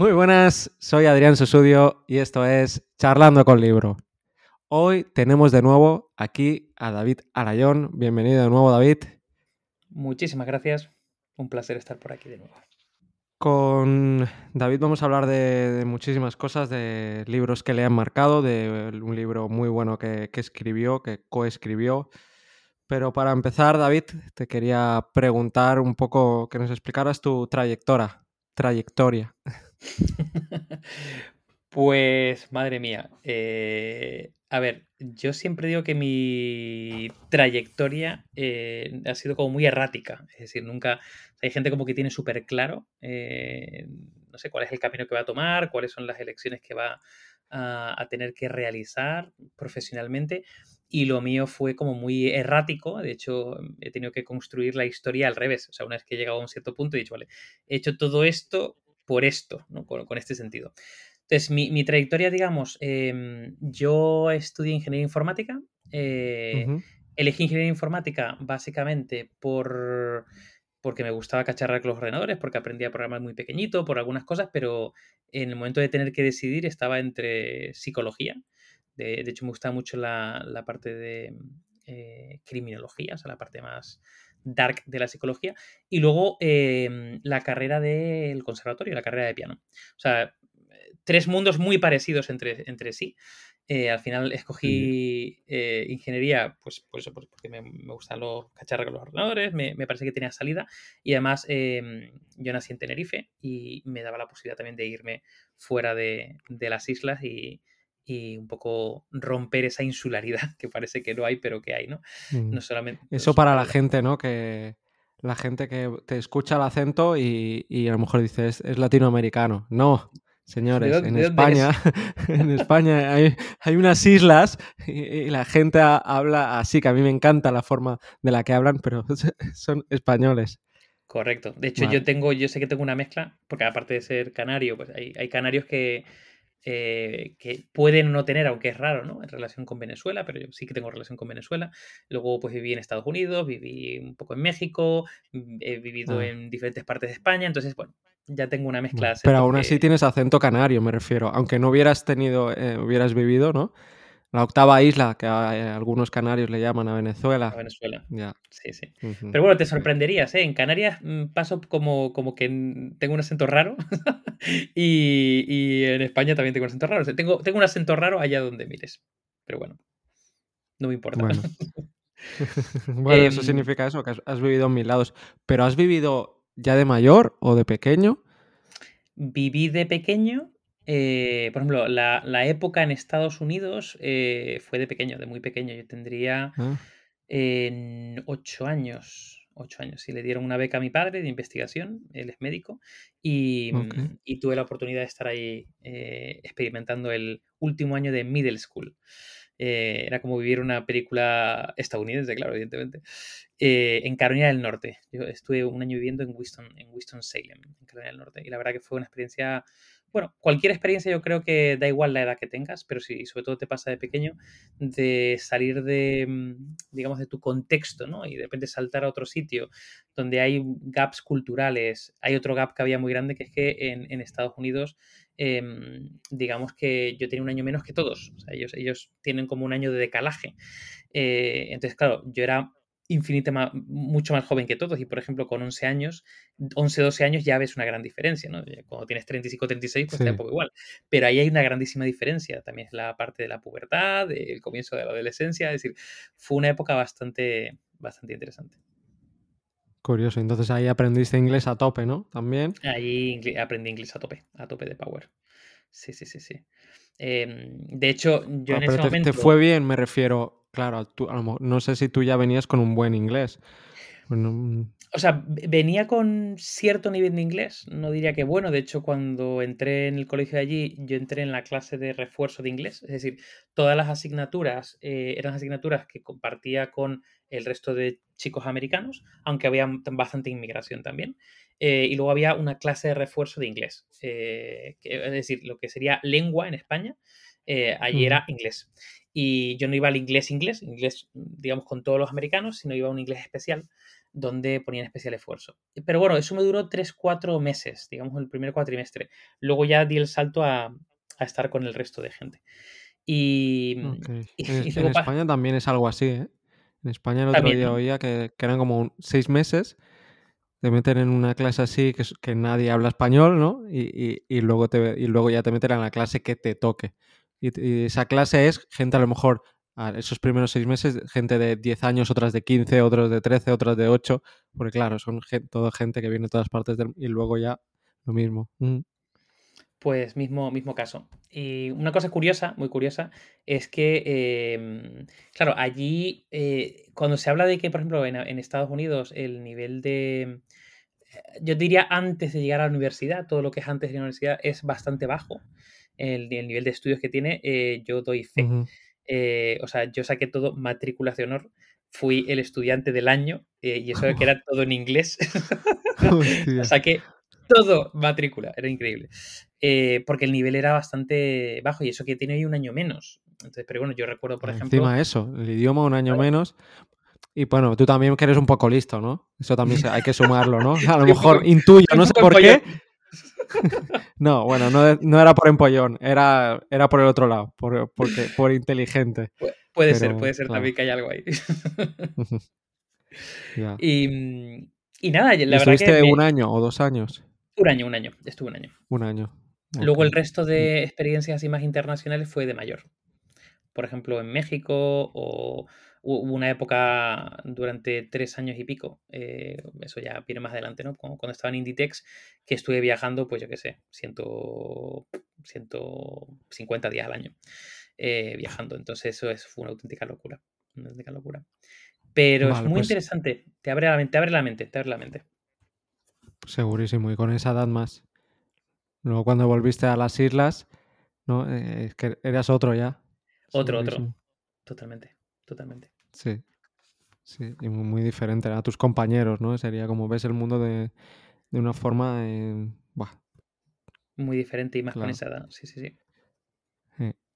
Muy buenas, soy Adrián Susudio y esto es Charlando con Libro. Hoy tenemos de nuevo aquí a David Arayón. Bienvenido de nuevo, David. Muchísimas gracias. Un placer estar por aquí de nuevo. Con David vamos a hablar de, muchísimas cosas, de libros que le han marcado, de un libro muy bueno que, que escribió, que coescribió. Pero para empezar, David, te quería preguntar un poco que nos explicaras tu trayectoria. Trayectoria. Pues, madre mía. eh, a ver, yo siempre digo que mi trayectoria eh, ha sido como muy errática. Es decir, nunca. Hay gente como que tiene súper claro, eh, no sé cuál es el camino que va a tomar, cuáles son las elecciones que va a, a tener que realizar profesionalmente. Y lo mío fue como muy errático. De hecho, he tenido que construir la historia al revés. O sea, una vez que he llegado a un cierto punto, he dicho, vale, he hecho todo esto por esto, ¿no? con, con este sentido. Entonces, mi, mi trayectoria, digamos, eh, yo estudié ingeniería informática. Eh, elegí ingeniería informática básicamente por porque me gustaba cacharrar con los ordenadores, porque aprendía a programar muy pequeñito, por algunas cosas, pero en el momento de tener que decidir estaba entre psicología. De, de hecho, me gustaba mucho la, la parte de eh, criminología, o sea, la parte más dark de la psicología, y luego eh, la carrera del conservatorio, la carrera de piano. O sea, tres mundos muy parecidos entre, entre sí. Eh, al final escogí eh, ingeniería, pues por eso, porque me, me gustan los cacharros con los ordenadores, me, me, parece que tenía salida y además eh, yo nací en Tenerife y me daba la posibilidad también de irme fuera de, de las islas y, y, un poco romper esa insularidad que parece que no hay, pero que hay, ¿no? Mm. no solamente, Eso para la gente, ¿no? Que la gente que te escucha el acento y, y a lo mejor dice es, es latinoamericano. No, Señores, dónde, en España, en España hay, hay, unas islas y, y, la gente habla así, que a mí me encanta la forma de la que hablan, pero son españoles. Correcto. De hecho, vale. yo tengo, yo sé que tengo una mezcla, porque aparte de ser canario, pues hay, hay canarios que, eh, que pueden no tener, aunque es raro, ¿no? En relación con Venezuela, pero yo sí que tengo relación con Venezuela. Luego, pues viví en Estados Unidos, viví un poco en México, he vivido ah. en diferentes partes de España, entonces, bueno, ya tengo una mezcla Pero aún así que... tienes acento canario, me refiero. Aunque no hubieras tenido, eh, hubieras vivido, ¿no? La octava isla, que a, algunos canarios le llaman a Venezuela. A Venezuela. Ya. Sí, sí. Uh -huh. Pero bueno, te sorprenderías, ¿eh? En Canarias mmm, paso como, como que tengo un acento raro. y, y, en España también tengo un acento raro. O sea, tengo, tengo un acento raro allá donde mires. Pero bueno, no me importa. Bueno, bueno Em, eso significa eso, que has, has vivido en mil lados. Pero has vivido ya de mayor o de pequeño? Viví de pequeño. Eh, por ejemplo, la, la, época en Estados Unidos eh, fue de pequeño, de muy pequeño. Yo tendría Ah, ocho años. Ocho años. Y le dieron una beca a mi padre de investigación, él es médico, y, y tuve la oportunidad de estar ahí eh, experimentando el último año de middle school. Eh, era como vivir una película estadounidense, claro, evidentemente, eh, en Carolina del Norte. Yo estuve un año viviendo en Winston, en Winston Salem, en Carolina del Norte, y la verdad que fue una experiencia, bueno, cualquier experiencia yo creo que da igual la edad que tengas, pero si sobre todo te pasa de pequeño, de salir de, mm, digamos, de tu contexto, ¿no? Y de repente saltar a otro sitio donde hay gaps culturales. Hay otro gap que había muy grande, que es que en, Estados Unidos eh, digamos que yo tenía un año menos que todos. O sea, ellos, ellos tienen como un año de decalaje. Eh, entonces, claro, yo era infinitamente mucho más joven que todos y, por ejemplo, con 11 años, 11, 12 años ya ves una gran diferencia, ¿no? Cuando tienes 35, 36, pues Sí. te da un poco igual. Pero ahí hay una grandísima diferencia. También es la parte de la pubertad, el comienzo de la adolescencia. Es decir, fue una época bastante, bastante interesante. Curioso. Entonces ahí aprendiste inglés a tope, ¿no? También. Ahí aprendí inglés a tope, a tope de power. Sí, sí, sí, sí. Em, de hecho, yo Ah, en pero ese te, te momento... fue bien, me refiero. Claro, tú- a lo mejor- no sé si tú ya venías con un buen inglés. Bueno, mm, O sea, venía con cierto nivel de inglés, no diría que bueno, de hecho cuando entré en el colegio de allí, yo entré en la clase de refuerzo de inglés, es decir, todas las asignaturas eh, eran asignaturas que compartía con el resto de chicos americanos, aunque había bastante inmigración también, eh, y luego había una clase de refuerzo de inglés, eh, que- es decir, lo que sería lengua en España, allí ujú. era inglés. Y yo no iba al inglés inglés, inglés, digamos, con todos los americanos, sino iba a un inglés especial donde ponían especial esfuerzo. Pero bueno, eso me duró 3-4 meses, digamos el primer cuatrimestre. Luego ya di el salto a, estar con el resto de gente. Y, en, España también es algo así, ¿eh? En España el otro día oía que, eran como seis meses te meten en una clase así que, que nadie habla español, ¿no? Y, luego te, y luego ya te meten en la clase que te toque. Y, esa clase es gente a lo mejor, esos primeros seis meses, gente de 10 años, otras de 15, otros de 13, otras de 8, porque claro, son toda gente que viene de todas partes del, y luego ya lo mismo. Mm. Pues mismo, mismo caso. Y una cosa curiosa, muy curiosa, es que, em, claro, allí, eh, cuando se habla de que, por ejemplo, en, Estados Unidos el nivel de, eh, yo diría antes de llegar a la universidad, todo lo que es antes de la universidad es bastante bajo, el, nivel de estudios que tiene, eh, yo doy fe. o sea, yo saqué todo matrícula de honor, fui el estudiante del año y eso que era todo en inglés. saqué todo matrícula, era increíble. Eh, porque el nivel era bastante bajo y eso que tiene hoy un año menos. Entonces, pero bueno, yo recuerdo, por ejemplo. Encima eso, el idioma un año menos. Y bueno, tú también que eres un poco listo, ¿no? Eso también hay que sumarlo, ¿no? A lo mejor intuyo, no sé por qué. No, bueno, no, era por empollón, era, era por el otro lado, por, porque, por inteligente. puede ser, puede ser también que hay algo ahí. y, y, nada, la verdad que. un año o dos años? Un año, un año, estuve un año. Un año. Luego el resto de experiencias así más internacionales fue de mayor. Por ejemplo, en México o hubo una época durante tres años y pico, eh, eso ya viene más adelante, ¿no? Cuando, estaba en Inditex, que estuve viajando, pues yo qué sé, 150 días al año eh, viajando. Entonces eso es, fue una auténtica locura. Una auténtica locura. Pero es muy pues interesante, te abre la mente, te abre la mente, te abre la mente. Segurísimo, y con esa edad más. Luego cuando volviste a las islas, ¿no? Eh, es que eras otro ya. Otro, otro. Totalmente, totalmente. Sí. Sí, y muy, diferente a tus compañeros, ¿no? Sería como ves el mundo de, una forma. Eh, muy diferente y más con esa edad. Sí, sí, sí.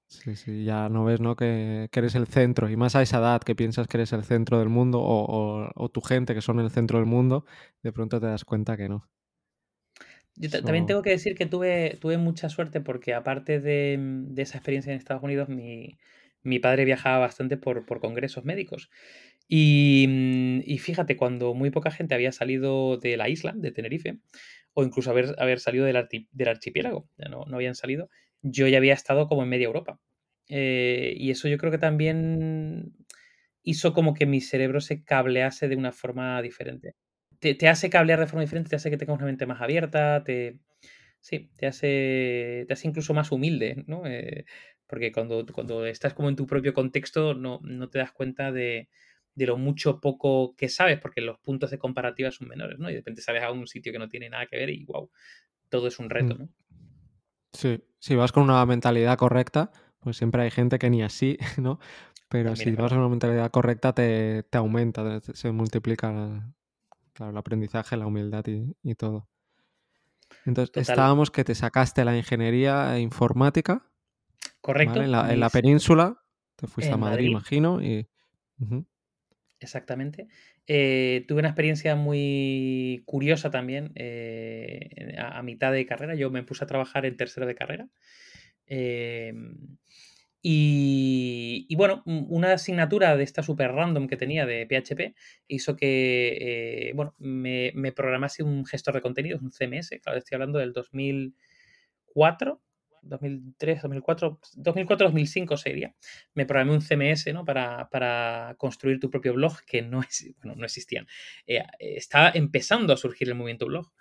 Sí, sí, ya no ves, ¿no? Que, eres el centro, y más a esa edad que piensas que eres el centro del mundo, o, o tu gente que son el centro del mundo, de pronto te das cuenta que no. Yo también tengo que decir que tuve, tuve mucha suerte porque aparte de, de esa experiencia en Estados Unidos, mi, mi padre viajaba bastante por, por congresos médicos. Y, mm, y, fíjate, cuando muy poca gente había salido de la isla, de Tenerife, o incluso haber, haber salido del, archipiélago, ya no, no, habían salido, yo ya había estado como en media Europa. Eh, y eso yo creo que también hizo como que mi cerebro se cablease de una forma diferente te, hace cablear de forma diferente, te hace que tengas una mente más abierta, te, sí, te hace, te hace incluso más humilde, ¿no? Eh, porque cuando, cuando estás como en tu propio contexto no, no te das cuenta de, de, lo mucho poco que sabes, porque los puntos de comparativa son menores, ¿no? Y de repente sales a un sitio que no tiene nada que ver y wow, todo es un reto, mm. ¿no? Sí, si vas con una mentalidad correcta, pues siempre hay gente que ni así, ¿no? Pero si vas con una mentalidad correcta te, te aumenta, se multiplica Claro, el aprendizaje, la humildad y, todo. Entonces, estábamos que te sacaste la ingeniería informática. Correcto. En, la, península. Te fuiste a Madrid, imagino. Y... Exactamente. Eh, tuve una experiencia muy curiosa también eh, a, mitad de carrera. Yo me puse a trabajar en tercero de carrera. Eh, y, bueno, una asignatura de esta super random que tenía de PHP hizo que, eh, bueno, me, programase un gestor de contenidos, un CMS, claro, estoy hablando del 2004, 2003, 2004, 2004, 2005 sería. Me programé un CMS, ¿no? Para, construir tu propio blog, que no, es, bueno, no existían. Eh, estaba empezando a surgir el movimiento blog.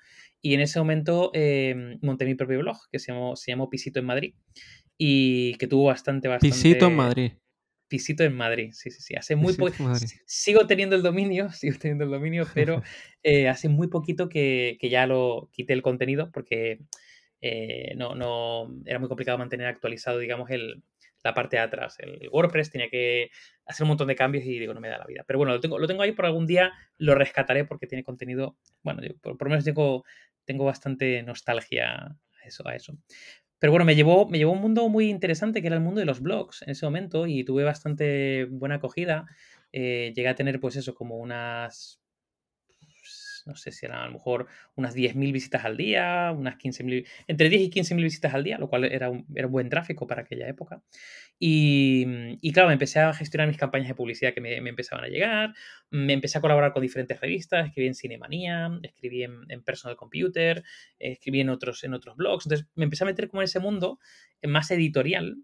Y en ese momento eh, monté mi propio blog, que se llamó, se llamó Pisito en Madrid y que tuvo bastante, bastante... Pisito en Madrid. Pisito en Madrid, sí, sí, sí. Hace muy poco... Sigo teniendo el dominio, sigo teniendo el dominio, pero eh, hace muy poquito que, que, ya lo quité el contenido porque eh, no, no, era muy complicado mantener actualizado, digamos, el, la parte de atrás. El WordPress tenía que hacer un montón de cambios y digo, no me da la vida. Pero bueno, lo tengo, lo tengo ahí por algún día, lo rescataré porque tiene contenido, bueno, por, por, lo menos tengo, tengo bastante nostalgia a eso, a eso. Pero bueno, me llevó, me llevó un mundo muy interesante que era el mundo de los blogs en ese momento y tuve bastante buena acogida. Eh, llegué a tener, pues eso, como unas no sé si eran a lo mejor unas 10.000 visitas al día, unas 15.000, entre 10 y 15.000 visitas al día, lo cual era un, era buen tráfico para aquella época. Y, y, claro, me empecé a gestionar mis campañas de publicidad que me, me, empezaban a llegar, me empecé a colaborar con diferentes revistas, escribí en Cinemanía, escribí en, Personal Computer, escribí en otros, en otros blogs, entonces me empecé a meter como en ese mundo más editorial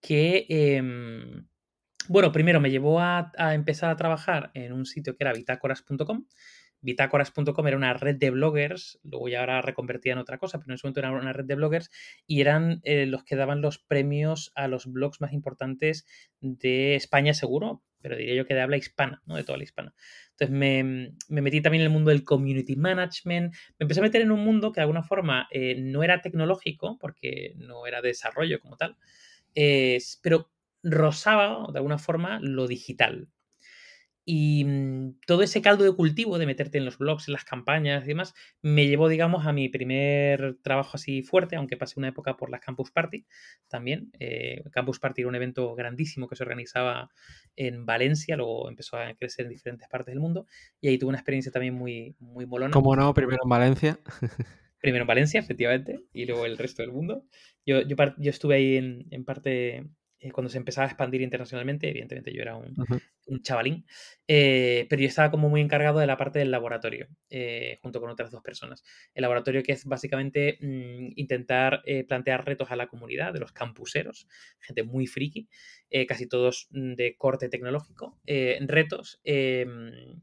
que... Eh, bueno, primero me llevó a, a, empezar a trabajar en un sitio que era bitácoras.com. Bitácoras.com era una red de bloggers, luego ya ahora reconvertía en otra cosa, pero en ese momento era una red de bloggers y eran eh, los que daban los premios a los blogs más importantes de España, seguro, pero diría yo que de habla hispana, ¿no? De toda la hispana. Entonces me, me, metí también en el mundo del community management, me empecé a meter en un mundo que de alguna forma eh, no era tecnológico, porque no era desarrollo como tal, eh, pero rozaba de alguna forma lo digital. Y mm, todo ese caldo de cultivo de meterte en los blogs, en las campañas y demás, me llevó, digamos, a mi primer trabajo así fuerte, aunque pasé una época por las Campus Party también. Eh, Campus Party era un evento grandísimo que se organizaba en Valencia, luego empezó a crecer en diferentes partes del mundo y ahí tuve una experiencia también muy, muy molona. ¿Cómo no? Primero en Valencia. Primero en Valencia, efectivamente, y luego el resto del mundo. Yo, yo, yo estuve ahí en, en parte eh, cuando se empezaba a expandir internacionalmente, evidentemente yo era un, uh -huh. un chavalín, eh, pero yo estaba como muy encargado de la parte del laboratorio, eh, junto con otras dos personas. El laboratorio que es básicamente mmm, intentar plantear retos a la comunidad de los campuseros, gente muy friki, casi todos mm, de corte tecnológico, retos em,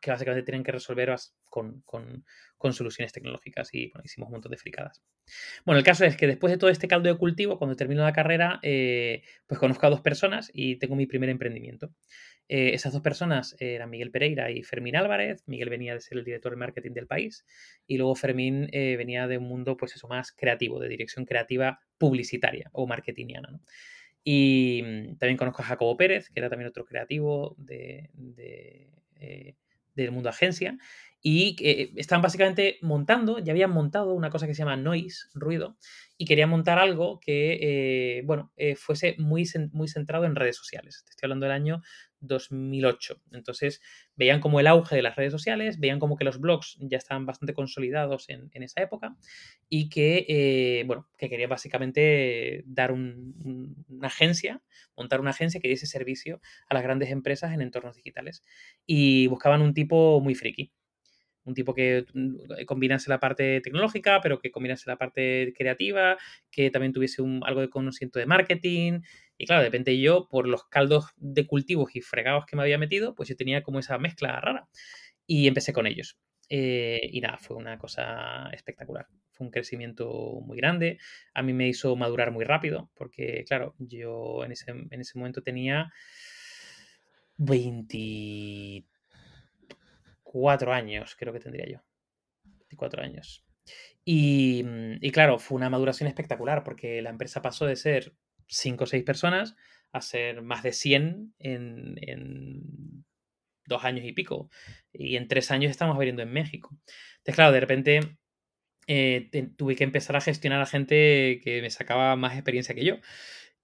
que básicamente tienen que resolver con, con, con soluciones tecnológicas y bueno, hicimos un montón de fricadas. Bueno, el caso es que después de todo este caldo de cultivo, cuando termino la carrera, eh, pues conozco a dos personas y tengo mi primer emprendimiento. Eh, esas dos personas eran Miguel Pereira y Fermín Álvarez. Miguel venía de ser el director de marketing del país y luego Fermín eh, venía de un mundo, pues eso, más creativo, de dirección creativa publicitaria o marketingiana. Y mm, también conozco a Jacobo Pérez, que era también otro creativo de, del mundo agencia y eh, están básicamente montando, ya habían montado una cosa que se llama noise, ruido, y querían montar algo que, eh, bueno, eh, fuese muy, muy centrado en redes sociales. Te estoy hablando del año 2008. Entonces, veían como el auge de las redes sociales, veían como que los blogs ya estaban bastante consolidados en, esa época y que, eh, bueno, que quería básicamente dar un, un, una agencia, montar una agencia que diese servicio a las grandes empresas en entornos digitales. Y buscaban un tipo muy friki un tipo que mm, combinase la parte tecnológica, pero que combinase la parte creativa, que también tuviese un, algo de conocimiento de marketing. Y claro, de repente yo, por los caldos de cultivos y fregados que me había metido, pues yo tenía como esa mezcla rara. Y empecé con ellos. Eh, y nada, fue una cosa espectacular. Fue un crecimiento muy grande. A mí me hizo madurar muy rápido, porque claro, yo en ese, en ese momento tenía 20 cuatro años, creo que tendría yo. 24 años. Y, y, claro, fue una maduración espectacular porque la empresa pasó de ser 5 o 6 personas a ser más de 100 en, en, dos años y pico. Y en tres años estamos abriendo en México. Entonces, claro, de repente eh, tuve que empezar a gestionar a gente que me sacaba más experiencia que yo.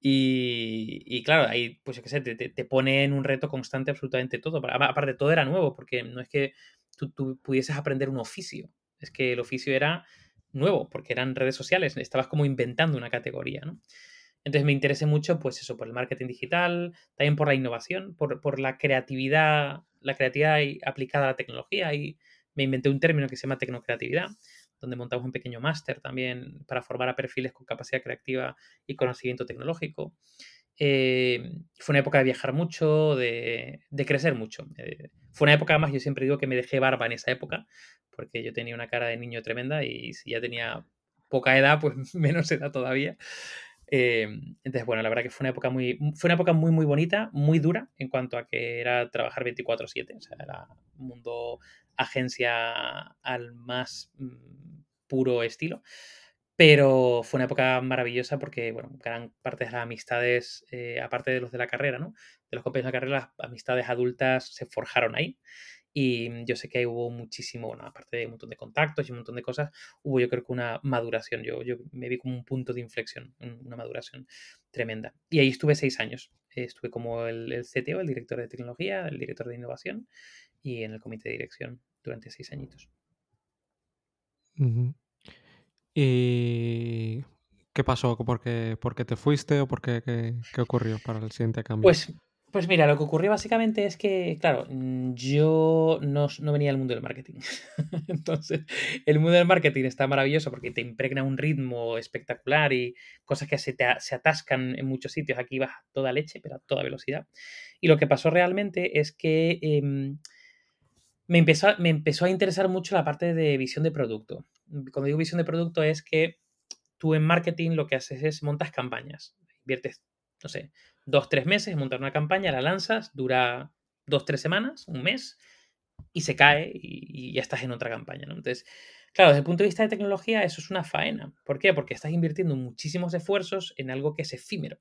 Y, y, claro, ahí, pues yo qué sé, te, te, pone en un reto constante absolutamente todo. Aparte, todo era nuevo, porque no es que tú, tú, pudieses aprender un oficio, es que el oficio era nuevo, porque eran redes sociales, estabas como inventando una categoría, ¿no? Entonces me interesé mucho, pues eso, por el marketing digital, también por la innovación, por, por la creatividad, la creatividad aplicada a la tecnología, y me inventé un término que se llama tecnocreatividad, donde montamos un pequeño máster también para formar a perfiles con capacidad creativa y conocimiento tecnológico. Eh, fue una época de viajar mucho, de, de crecer mucho. Eh, fue una época, más yo siempre digo que me dejé barba en esa época, porque yo tenía una cara de niño tremenda y si ya tenía poca edad, pues menos edad todavía. Eh, entonces, bueno, la verdad que fue una época muy, fue una época muy, muy bonita, muy dura en cuanto a que era trabajar 24/7, o sea, era un mundo agencia al más mm, puro estilo. Pero fue una época maravillosa porque, bueno, gran parte de las amistades, eh, aparte de los de la carrera, ¿no? De los compañeros de la carrera, las amistades adultas se forjaron ahí. Y yo sé que ahí hubo muchísimo, bueno, aparte de un montón de contactos y un montón de cosas, hubo yo creo que una maduración. Yo, yo me vi como un punto de inflexión, una maduración tremenda. Y ahí estuve seis años. Estuve como el, el CTO, el director de tecnología, el director de innovación y en el comité de dirección. durante seis añitos. ¿Y qué pasó? ¿Por qué, te fuiste o por qué, qué, ocurrió para el siguiente cambio? Pues, pues mira, lo que ocurrió básicamente es que, claro, mm, yo no, venía del mundo del marketing. Entonces, el mundo del marketing está maravilloso porque te impregna un ritmo espectacular y cosas que se, se atascan en muchos sitios. Aquí vas a toda leche, pero a toda velocidad. Y lo que pasó realmente es que em, me, empezó, me empezó a interesar mucho la parte de visión de producto cuando digo visión de producto es que tú en marketing lo que haces es montas campañas. Inviertes, no sé, dos, tres meses en montar una campaña, la lanzas, dura dos, tres semanas, un mes, y se cae y, ya estás en otra campaña, ¿no? Entonces, claro, desde el punto de vista de tecnología, eso es una faena. ¿Por qué? Porque estás invirtiendo muchísimos esfuerzos en algo que es efímero.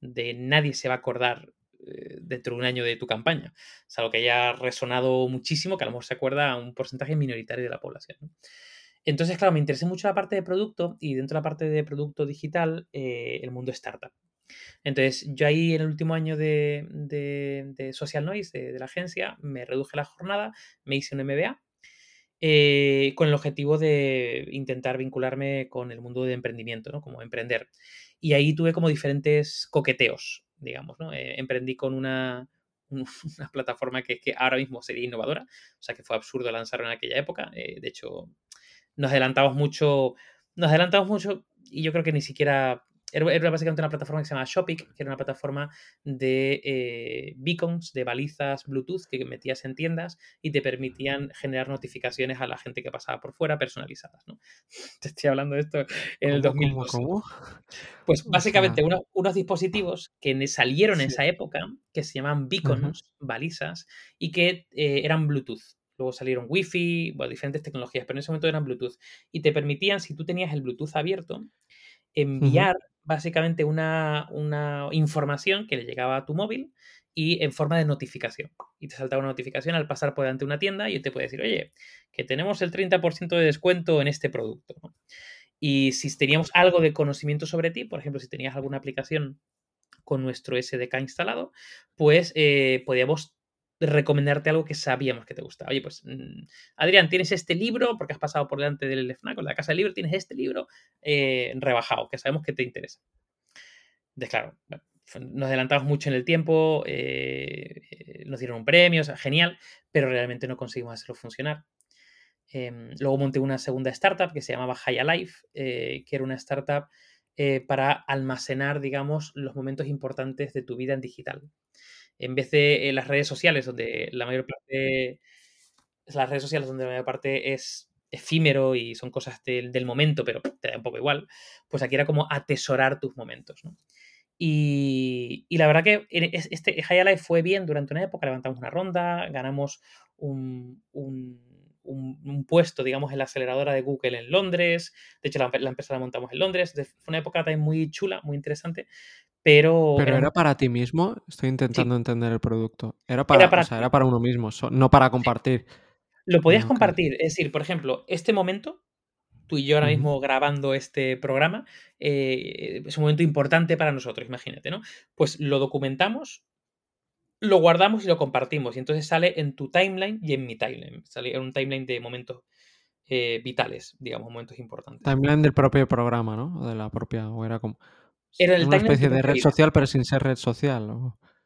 De nadie se va a acordar eh, dentro de un año de tu campaña. Es algo que haya resonado muchísimo, que a lo mejor se acuerda a un porcentaje minoritario de la población. Entonces, claro, me interesé mucho la parte de producto y dentro de la parte de producto digital, eh, el mundo startup. Entonces, yo ahí en el último año de, Social Noise, de, la agencia, me reduje la jornada, me hice un MBA eh, con el objetivo de intentar vincularme con el mundo de emprendimiento, ¿no? Como emprender. Y ahí tuve como diferentes coqueteos, digamos, ¿no? Eh, emprendí con una, una plataforma que, que, ahora mismo sería innovadora, o sea que fue absurdo lanzarlo en aquella época. de hecho, nos adelantamos mucho, nos adelantamos mucho y yo creo que ni siquiera era básicamente una plataforma que se llama Shopic, que era una plataforma de eh, beacons, de balizas Bluetooth que metías en tiendas y te permitían generar notificaciones a la gente que pasaba por fuera personalizadas. ¿no? Te estoy hablando de esto en el 2002. ¿cómo, Pues básicamente unos dispositivos que salieron en esa época, que se llaman beacons, balizas, y que eh, eran Bluetooth. Luego salieron Wi-Fi, bueno, diferentes tecnologías, pero en ese momento eran Bluetooth. Y te permitían, si tú tenías el Bluetooth abierto, enviar básicamente una, información que le llegaba a tu móvil y en forma de notificación. Y te saltaba una notificación al pasar por delante de una tienda y te puede decir, oye, que tenemos el 30% de descuento en este producto. Y si teníamos algo de conocimiento sobre ti, por ejemplo, si tenías alguna aplicación con nuestro SDK instalado, pues eh, podíamos recomendarte algo que sabíamos que te gustaba. Oye, pues, mm, Adrián, tienes este libro, porque has pasado por delante del FNAC o la casa del libro, tienes este libro eh, rebajado, que sabemos que te interesa. Entonces, claro, nos adelantamos mucho en el tiempo, eh, eh, nos dieron un premio, genial, pero realmente no conseguimos hacerlo funcionar. Em, luego monté una segunda startup que se llamaba High Alive, que era una startup para almacenar, digamos, los momentos importantes de tu vida en digital en vez de las redes sociales, donde la mayor parte, las redes sociales donde la mayor parte es efímero y son cosas del, momento, pero te da un poco igual, pues aquí era como atesorar tus momentos, Y, la verdad que este High Life fue bien durante una época, levantamos una ronda, ganamos un, puesto, digamos, en la aceleradora de Google en Londres. De hecho, la, empresa la montamos en Londres. Fue una época también muy chula, muy interesante. Pero, Pero era, para ti mismo, estoy intentando entender el producto. Era para, era para, uno mismo, no para compartir. Lo podías compartir, es decir, por ejemplo, este momento, tú y yo ahora mismo grabando este programa, eh, es un momento importante para nosotros, imagínate, ¿no? Pues lo documentamos, lo guardamos y lo compartimos. Y entonces sale en tu timeline y en mi timeline. Sale en un timeline de momentos eh, vitales, digamos, momentos importantes. Timeline del propio programa, ¿no? O de la propia, o era como... Era el una especie de red social, pero sin ser red social.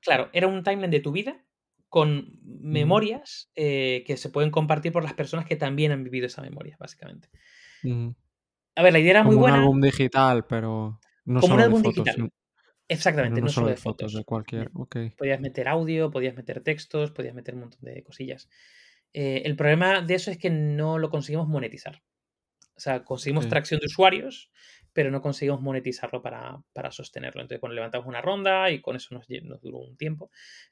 Claro, era un timeline de tu vida con memorias eh, que se pueden compartir por las personas que también han vivido esa memoria, básicamente. A ver, la idea era muy buena. Un álbum digital, pero no como solo un álbum de fotos, digital. Exactamente, no, solo de fotos. De cualquier, Podías meter audio, podías meter textos, podías meter un montón de cosillas. Eh, el problema de eso es que no lo conseguimos monetizar. O sea, conseguimos tracción de usuarios, pero no conseguimos monetizarlo para, sostenerlo. Entonces, bueno, levantamos una ronda y con eso nos, duró un tiempo,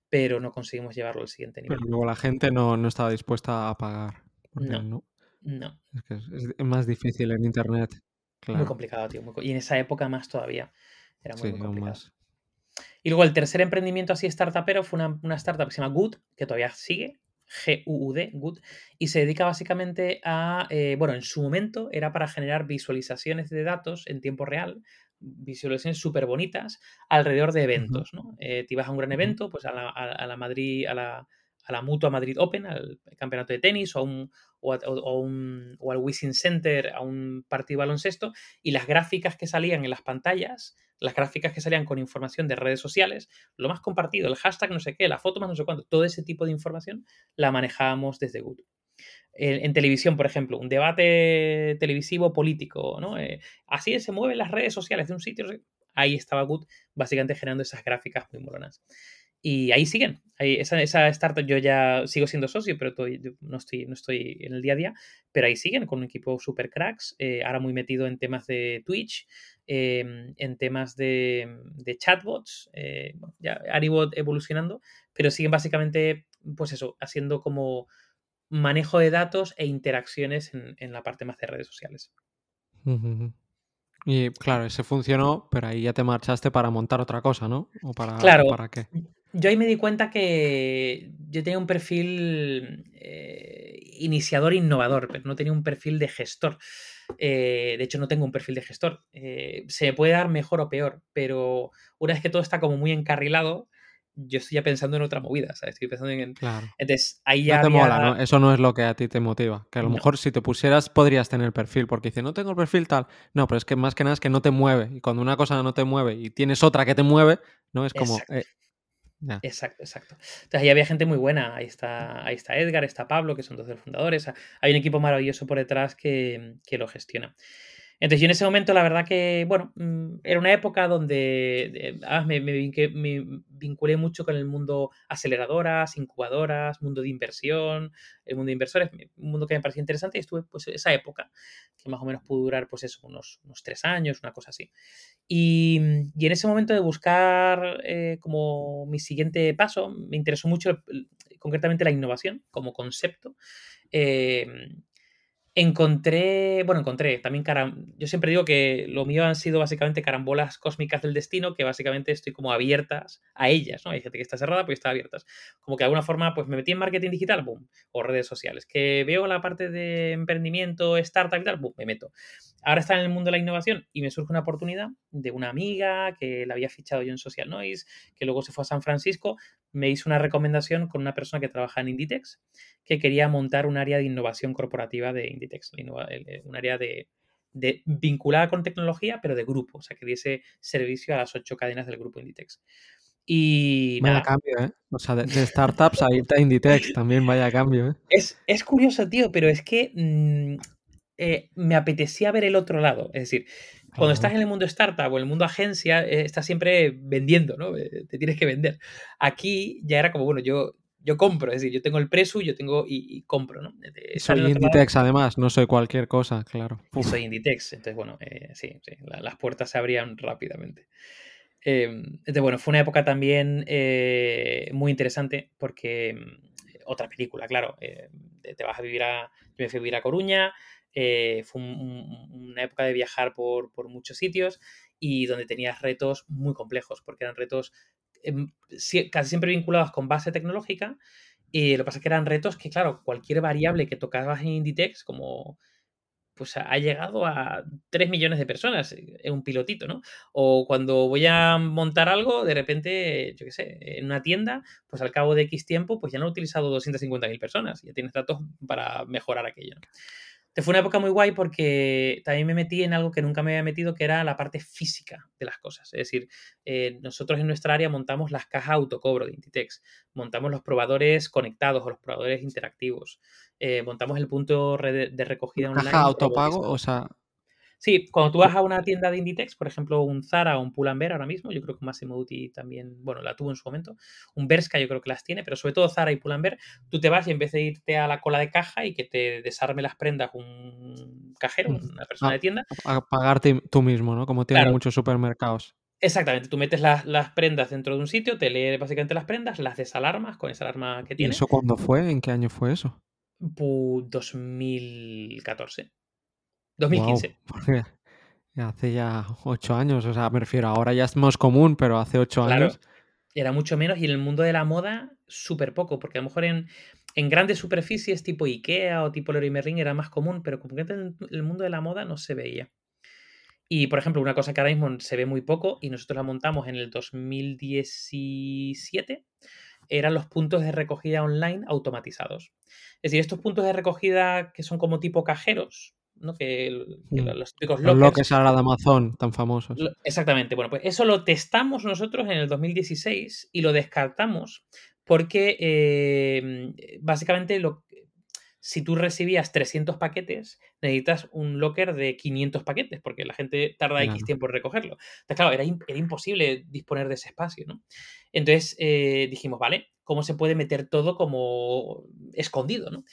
pero no conseguimos llevarlo al siguiente nivel. Pero luego la gente no, estaba dispuesta a pagar. No, no, Es que es, más difícil en Internet. Muy complicado, tío. y en esa época más todavía. Era muy, complicado. Y luego el tercer emprendimiento así startupero fue una, una startup que se llama Good, que todavía sigue, G-U-U-D, Good, y se dedica básicamente a, eh, bueno, en su momento era para generar visualizaciones de datos en tiempo real, visualizaciones súper bonitas alrededor de eventos, ¿no? Eh, te ibas a un gran evento, pues a la, Madrid, a la, a la Mutua Madrid Open, al campeonato de tenis o, a un, o, un, o al Wishing Center, a un partido de baloncesto, y las gráficas que salían en las pantallas, las gráficas que salían con información de redes sociales, lo más compartido, el hashtag no sé qué, la foto más no sé cuánto, todo ese tipo de información la manejábamos desde Good. En, televisión, por ejemplo, un debate televisivo político, ¿no? Eh, así se mueven las redes sociales de un sitio. Ahí estaba Good, básicamente generando esas gráficas muy molonas. Y ahí siguen. Ahí, esa, esa, startup yo ya sigo siendo socio, pero no, estoy, no estoy en el día a día. Pero ahí siguen con un equipo super cracks. Eh, ahora muy metido en temas de Twitch, em, en temas de, de chatbots. Eh, ya Aribot evolucionando, pero siguen básicamente, pues eso, haciendo como manejo de datos e interacciones en, en la parte más de redes sociales. Y claro, ese funcionó, pero ahí ya te marchaste para montar otra cosa, ¿no? ¿O para, claro, para qué? Yo ahí me di cuenta que yo tenía un perfil eh, iniciador innovador, pero no tenía un perfil de gestor. Eh, de hecho, no tengo un perfil de gestor. Eh, se me puede dar mejor o peor, pero una vez que todo está como muy encarrilado, yo estoy ya pensando en otra movida, ¿sabes? Estoy pensando en... Claro. Entonces, ahí ya No te mola, ¿no? Eso no es lo que a ti te motiva. Que a lo No. mejor si te pusieras podrías tener perfil, porque dice, no tengo el perfil tal. No, pero es que más que nada es que no te mueve. Y cuando una cosa no te mueve y tienes otra que te mueve, ¿no? Es como... Eh, Exacto, exacto. Entonces ahí había gente muy buena. Ahí está, ahí está Edgar, está Pablo, que son dos de los fundadores. Hay un equipo maravilloso por detrás que, que lo gestiona. Entonces yo en ese momento la verdad que, bueno, mm, era una época donde ah, me, vinculé mucho con el mundo aceleradoras, incubadoras, mundo de inversión, el mundo de inversores, un mundo que me parecía interesante y estuve pues esa época, que más o menos pudo durar pues eso, unos, unos tres años, una cosa así. Y, y en ese momento de buscar eh, como mi siguiente paso, me interesó mucho concretamente la innovación como concepto. Eh, encontré, bueno, encontré también caram yo siempre digo que lo mío han sido básicamente carambolas cósmicas del destino, que básicamente estoy como abiertas a ellas, ¿no? Hay gente que está cerrada, pues está abiertas. Como que de alguna forma, pues me metí en marketing digital, boom, o redes sociales. Que veo la parte de emprendimiento, startup y tal, boom, me meto. Ahora está en el mundo de la innovación y me surge una oportunidad de una amiga que la había fichado yo en Social Noise, que luego se fue a San Francisco, me hizo una recomendación con una persona que trabaja en Inditex, que quería montar un área de innovación corporativa de Inditex, el- un área de, de- vinculada con tecnología, pero de grupo, o sea, que diese servicio a las ocho cadenas del grupo Inditex. Y Vaya nada, cambio, ¿eh? O sea, de, de startups a irte a Inditex también vaya cambio, ¿eh? es, es curioso, tío, pero es que mm, eh, me apetecía ver el otro lado. Es decir, cuando estás en el mundo startup o en el mundo agencia, eh, estás siempre vendiendo, ¿no? Eh, Te tienes que vender. Aquí ya era como, bueno, yo, yo compro, es decir, yo tengo el precio, yo tengo y, y compro, ¿no? Estar soy lado Inditex además, no soy cualquier cosa, claro. Uf. soy Inditex. Entonces, bueno, eh, sí, sí, la- las puertas se abrían rápidamente. Eh, entonces, bueno, fue una época también eh, muy interesante porque mm, otra película, claro, te te vas a vivir a, yo me fui a vivir a Coruña, eh, fue un- un- una época de viajar por, por muchos sitios y donde tenías retos muy complejos, porque eran retos em, casi siempre vinculados con base tecnológica y lo que pasa es que eran retos que, claro, cualquier variable que tocabas en Inditex, como pues ha llegado a 3 millones de personas eh, en un pilotito, ¿no? O cuando voy a montar algo, de repente, yo qué sé, en una tienda, pues al cabo de X tiempo, pues ya no he utilizado 250.000 personas, ya tienes datos para mejorar aquello, ¿no? Te fue una época muy guay porque también me metí en algo que nunca me había metido, que era la parte física de las cosas. Es decir, eh, nosotros en nuestra área montamos las cajas autocobro de Inditex, montamos los probadores conectados o los probadores interactivos, eh, montamos el punto de recogida online. Caja autopago, o sea, Sí, cuando tú vas a una tienda de Inditex, por ejemplo, un Zara o un Pull&Bear ahora mismo, yo creo que Massimo Dutti también, bueno, la tuvo en su momento, un Bershka yo creo que las tiene, pero sobre todo Zara y Pull&Bear, tú te vas y en vez de irte a la cola de caja y que te desarme las prendas un cajero, Mm. una persona a, de tienda, a pagarte tú mismo, ¿no? Como tienen claro, muchos supermercados. exactamente, tú metes las, las prendas dentro de un sitio, te lee básicamente las prendas, las desalarmas con esa alarma que ¿Y tiene, eso cuándo fue? ¿En qué año fue eso? pu- 2014, Wow, 2015. porque hace ya ocho años, o sea, me refiero, ahora ya es más común, pero hace ocho Claro, años, era mucho menos y en el mundo de la moda súper poco, porque a lo mejor en, en grandes superficies tipo Ikea o tipo Leroy Merlin era más común, pero como que en el mundo de la moda no se veía. Y, por ejemplo, una cosa que ahora mismo se ve muy poco y nosotros la montamos en el 2017 eran los puntos de recogida online automatizados. Es decir, estos puntos de recogida que son como tipo cajeros, ¿no? Que, Mm. los típicos Los lockers. lockers ahora de Amazon, tan famosos. Lo- Exactamente. Bueno, pues eso lo testamos nosotros en el 2016 y lo descartamos porque eh, básicamente lo, si tú recibías 300 paquetes, necesitas un locker de 500 paquetes porque la gente tarda X tiempo en recogerlo. Entonces, claro, era, im- era imposible disponer de ese espacio, ¿no? Entonces eh, dijimos, vale, ¿cómo se puede meter todo como escondido, ¿no?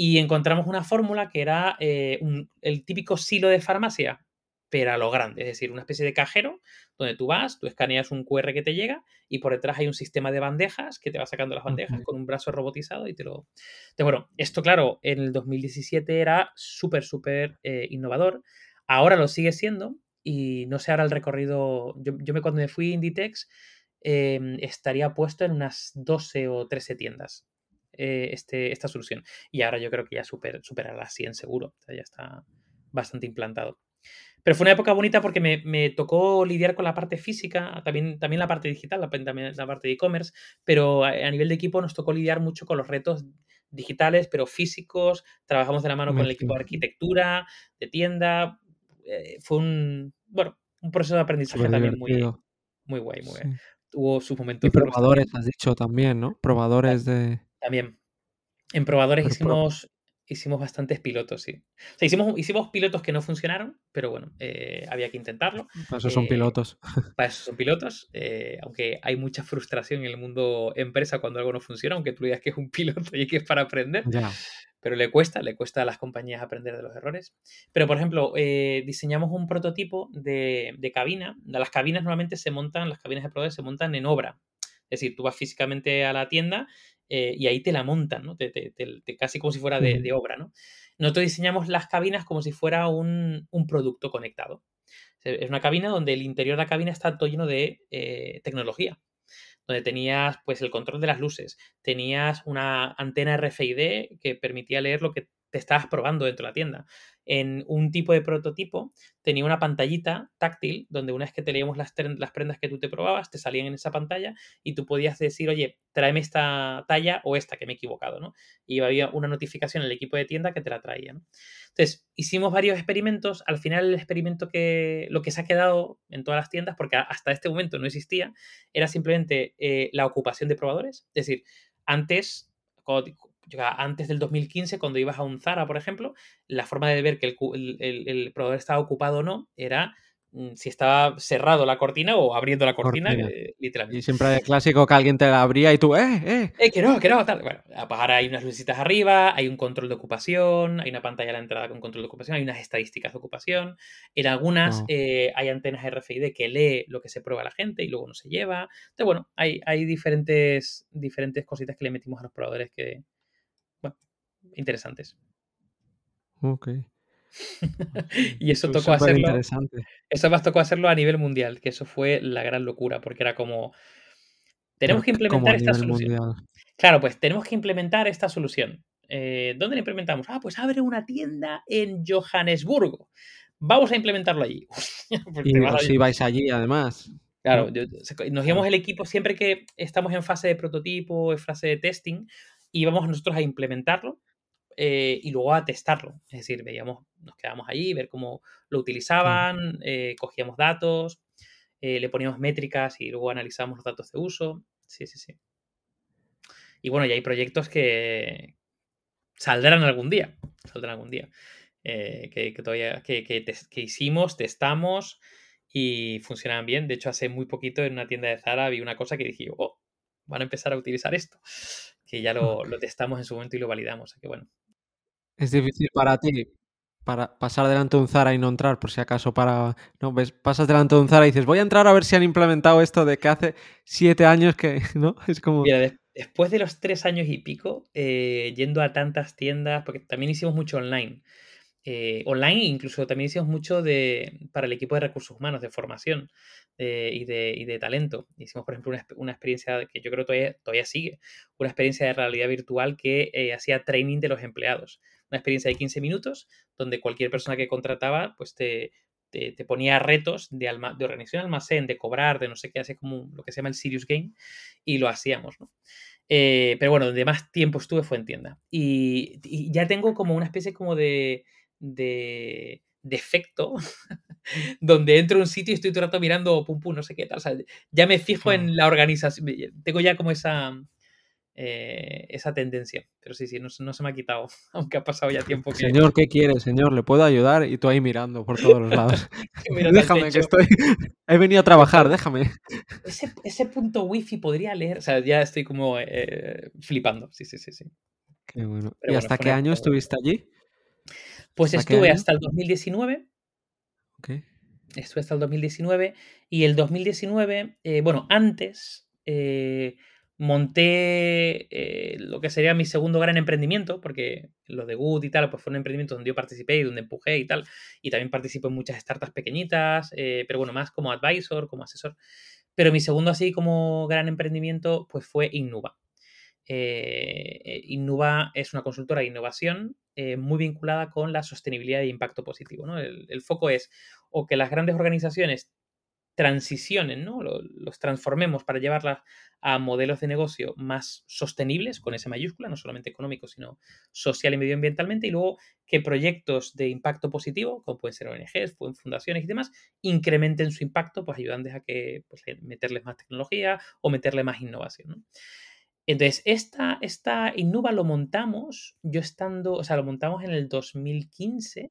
Y encontramos una fórmula que era eh, un- el típico silo de farmacia, pero a lo grande, es decir, una especie de cajero donde tú vas, tú escaneas un QR que te llega y por detrás hay un sistema de bandejas que te va sacando las bandejas con un brazo robotizado y te lo... Entonces, bueno, esto claro, en el 2017 era súper, súper eh, innovador. Ahora lo sigue siendo y no sé ahora el recorrido... Yo, yo me cuando me fui a Inditex eh, estaría puesto en unas 12 o 13 tiendas eh, este, esta solución. Y ahora yo creo que ya super, supera las 100 seguro. O sea, ya está bastante implantado. Pero fue una época bonita porque me, me tocó lidiar con la parte física, también, también la parte digital, la, también la parte de e-commerce, pero a, a, nivel de equipo nos tocó lidiar mucho con los retos digitales, pero físicos. Trabajamos de la mano con el equipo de arquitectura, de tienda. Eh, fue un, bueno, un proceso de aprendizaje Súper también muy, divertido. muy guay, muy Sí. Tuvo sus momentos Y probadores, has dicho también, ¿no? Probadores de. También. En probadores pro- hicimos, hicimos bastantes pilotos, sí. O sea, hicimos, hicimos pilotos que no funcionaron, pero bueno, eh, había que intentarlo. Para eso son Eh, pilotos. Para eso son pilotos, eh, aunque hay mucha frustración en el mundo empresa cuando algo no funciona, aunque tú digas que es un piloto y que es para aprender, Ya. pero le cuesta, le cuesta a las compañías aprender de los errores. Pero, por ejemplo, eh, diseñamos un prototipo de, de cabina. Las cabinas normalmente se montan, las cabinas de probadores se montan en obra. Es decir, tú vas físicamente a la tienda eh, y ahí te la montan, ¿no? Te- te- te- casi como si fuera de, de obra, ¿no? Nosotros diseñamos las cabinas como si fuera un, un producto conectado. Es una cabina donde el interior de la cabina está todo lleno de eh, tecnología. Donde tenías pues el control de las luces, tenías una antena RFID que permitía leer lo que te estabas probando dentro de la tienda. En un tipo de prototipo tenía una pantallita táctil donde una vez que te leíamos las, prendas que tú te probabas, te salían en esa pantalla y tú podías decir, oye, tráeme esta talla o esta que me he equivocado, ¿no? Y había una notificación en el equipo de tienda que te la traía. Entonces, hicimos varios experimentos. Al final, el experimento que lo que se ha quedado en todas las tiendas, porque hasta este momento no existía, era simplemente eh, la ocupación de probadores. Es decir, antes, cuando- antes del 2015, cuando ibas a un Zara, por ejemplo, la forma de ver que el, el- probador estaba ocupado o no era mm, si estaba cerrado la cortina o abriendo la cortina, Cortina. eh, literalmente. Y siempre el clásico que alguien te la abría y tú, ¡eh, eh! Eh, que no, que no, tal. Bueno, ahora hay unas lucecitas arriba, hay un control de ocupación, hay una pantalla a la entrada con control de ocupación, hay unas estadísticas de ocupación. En algunas eh, hay antenas RFID que lee lo que se prueba la gente y luego no se lleva. Entonces, bueno, hay, hay diferentes, diferentes cositas que le metimos a los probadores que, interesantes. Ok. Y eso tocó súper hacerlo. Eso más tocó hacerlo a nivel mundial, que eso fue la gran locura, porque era como. Tenemos que Pero, ¿cómo a implementar esta solución. mundial? Claro, pues tenemos que implementar esta solución. Eh, ¿Dónde la implementamos? Ah, pues abre una tienda en Johannesburgo. Vamos a implementarlo allí. Pues Y vas os ibais allí, además. Claro, nos íbamos el equipo siempre que estamos en fase de prototipo, en fase de testing, íbamos nosotros a implementarlo eh, y luego a testarlo. Es decir, veíamos, nos quedábamos allí, ver cómo lo utilizaban, eh, cogíamos datos, eh, le poníamos métricas y luego analizábamos los datos de uso. Sí, sí, sí. Y bueno, y hay proyectos que saldrán algún día. Saldrán algún día. que, que todavía que, que hicimos, testamos y funcionaban bien. De hecho, hace muy poquito en una tienda de Zara vi una cosa que dije, oh, van a empezar a utilizar esto. Que ya lo, lo testamos en su momento y lo validamos. Así que bueno. Es difícil para ti para pasar delante de un Zara y no entrar, por si acaso para... No, ves, pasas delante de un Zara y dices, voy a entrar a ver si han implementado esto de que hace siete años que... ¿No? Es como... Después de los tres años y pico, eh, yendo a tantas tiendas, porque también hicimos mucho online. eh, online, incluso también hicimos mucho de, para el equipo de recursos humanos, de formación eh, y, de, y de talento. Hicimos, por ejemplo, una, una experiencia que yo creo todavía, todavía sigue, una experiencia de realidad virtual que hacía training de los empleados. Una experiencia de 15 minutos donde cualquier persona que contrataba pues te, te, ponía retos de, de organización de almacén, de cobrar, de no sé qué, hace como lo que se llama el Serious Game, y lo hacíamos, ¿no? Eh, pero bueno, donde más tiempo estuve fue en tienda. Y, ya tengo como una especie como de, de, efecto donde entro a un sitio y estoy todo el rato mirando pum pum, no sé qué tal. O sea, ya me fijo en la organización. Tengo ya como esa, eh, esa tendencia. Pero sí, sí, no, se me ha quitado, aunque ha pasado ya tiempo. Señor, ¿qué quiere, señor? ¿Le puedo ayudar? Y tú ahí mirando por todos los lados. déjame, que estoy... He venido a trabajar, déjame. Ese, ese, punto wifi podría leer... O sea, ya estoy como eh, flipando. Sí, sí, sí, sí. Qué bueno. ¿Y hasta qué año estuviste allí? Pues estuve hasta el 2019. Ok. Estuve hasta el 2019. Y el 2019, eh, bueno, antes monté eh, lo que sería mi segundo gran emprendimiento, porque lo de Good y tal, pues fue un emprendimiento donde yo participé y donde empujé y tal, y también participo en muchas startups pequeñitas, eh, pero bueno, más como advisor, como asesor. Pero mi segundo así como gran emprendimiento, pues fue Innuba. Eh, Innuba es una consultora de innovación muy vinculada con la sostenibilidad e impacto positivo. ¿no? el, foco es o que las grandes organizaciones transicionen, ¿no? Los, transformemos para llevarlas a modelos de negocio más sostenibles, con esa mayúscula, no solamente económico, sino social y medioambientalmente, y luego que proyectos de impacto positivo, como pueden ser ONGs, fundaciones y demás, incrementen su impacto, pues ayudando a que pues, meterles más tecnología o meterle más innovación. Entonces, esta, esta Innuba lo montamos, yo estando, o sea, lo montamos en el 2015,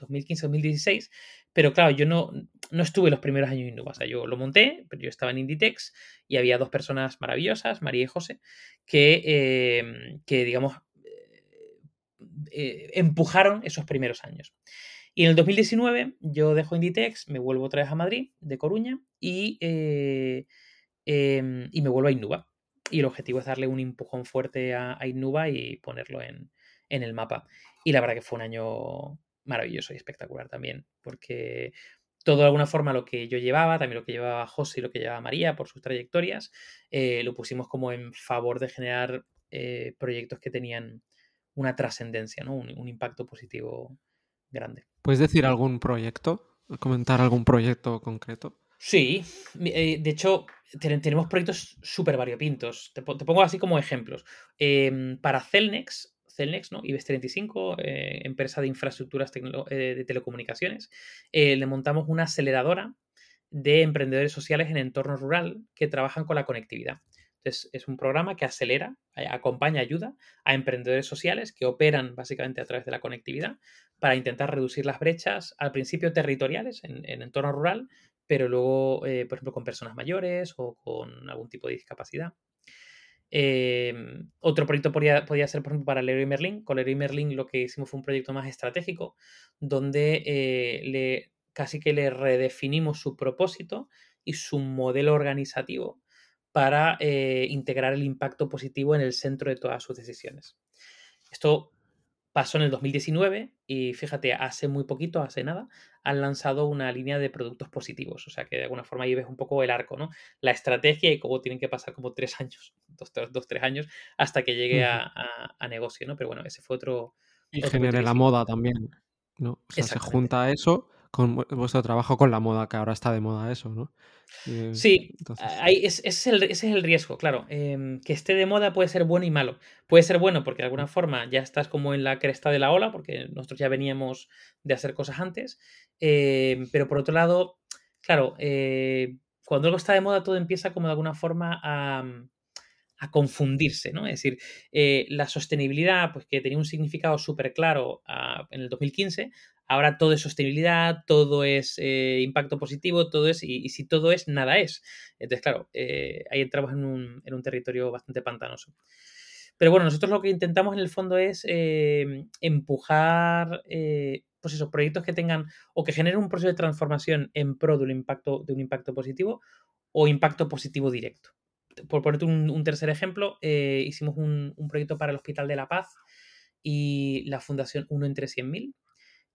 2015-2016, pero claro, yo no, no estuve los primeros años en Innova. O sea, yo lo monté, pero yo estaba en Inditex y había dos personas maravillosas, María y José, que, em, que digamos, eh, eh, empujaron esos primeros años. Y en el 2019 yo dejo Inditex, me vuelvo otra vez a Madrid, de Coruña, y, eh, em, y me vuelvo a Innova. Y el objetivo es darle un empujón fuerte a, a Innova y ponerlo en, en el mapa. Y la verdad que fue un año maravilloso y espectacular también, porque todo de alguna forma lo que yo llevaba, también lo que llevaba José y lo que llevaba María por sus trayectorias, eh, lo pusimos como en favor de generar eh, proyectos que tenían una trascendencia, ¿no? Un, impacto positivo grande. ¿Puedes decir algún proyecto? ¿Comentar algún proyecto concreto? Sí, eh, de hecho, tenemos proyectos súper variopintos. Te, te, pongo así como ejemplos. Em, para Celnex Celnex, ¿no? IBEX 35, eh, empresa de infraestructuras eh, de telecomunicaciones, eh, le montamos una aceleradora de emprendedores sociales en entorno rural que trabajan con la conectividad. Entonces, es un programa que acelera, acompaña, ayuda a emprendedores sociales que operan básicamente a través de la conectividad para intentar reducir las brechas, al principio territoriales en, en entorno rural, pero luego, por ejemplo, con personas mayores o con algún tipo de discapacidad. Em, otro proyecto podría, podría, ser, por ejemplo, para Leroy Merlin. Con Leroy Merlin lo que hicimos fue un proyecto más estratégico, donde eh, casi que le redefinimos su propósito y su modelo organizativo para eh, integrar el impacto positivo en el centro de todas sus decisiones. Esto pasó en el 2019 y fíjate, hace muy poquito, hace nada, han lanzado una línea de productos positivos. O sea que de alguna forma ahí ves un poco el arco, ¿no? La estrategia y cómo tienen que pasar como tres años, dos, dos tres años, hasta que llegue a, negocio, ¿no? Pero bueno, ese fue otro... Y genere la moda también, ¿no? O sea, se junta eso con vuestro trabajo con la moda, que ahora está de moda eso, ¿no? sí, ese, es el, riesgo, claro. Em, que esté de moda puede ser bueno y malo. Puede ser bueno porque de alguna forma ya estás como en la cresta de la ola, porque nosotros ya veníamos de hacer cosas antes. Em, pero por otro lado, claro, eh, cuando algo está de moda todo empieza como de alguna forma a, confundirse, ¿no? Es decir, eh, la sostenibilidad, pues que tenía un significado súper claro ah, en el 2015, ahora todo es sostenibilidad, todo es eh, impacto positivo, todo es, y, si todo es, nada es. Entonces, claro, eh, ahí entramos en un, territorio bastante pantanoso. Pero bueno, nosotros lo que intentamos en el fondo es eh, empujar pues esos proyectos que tengan o que generen un proceso de transformación en pro de un impacto, de un impacto positivo o impacto positivo directo. Por ponerte un, tercer ejemplo, hicimos un, un, proyecto para el Hospital de la Paz y la Fundación 1 entre 100.000,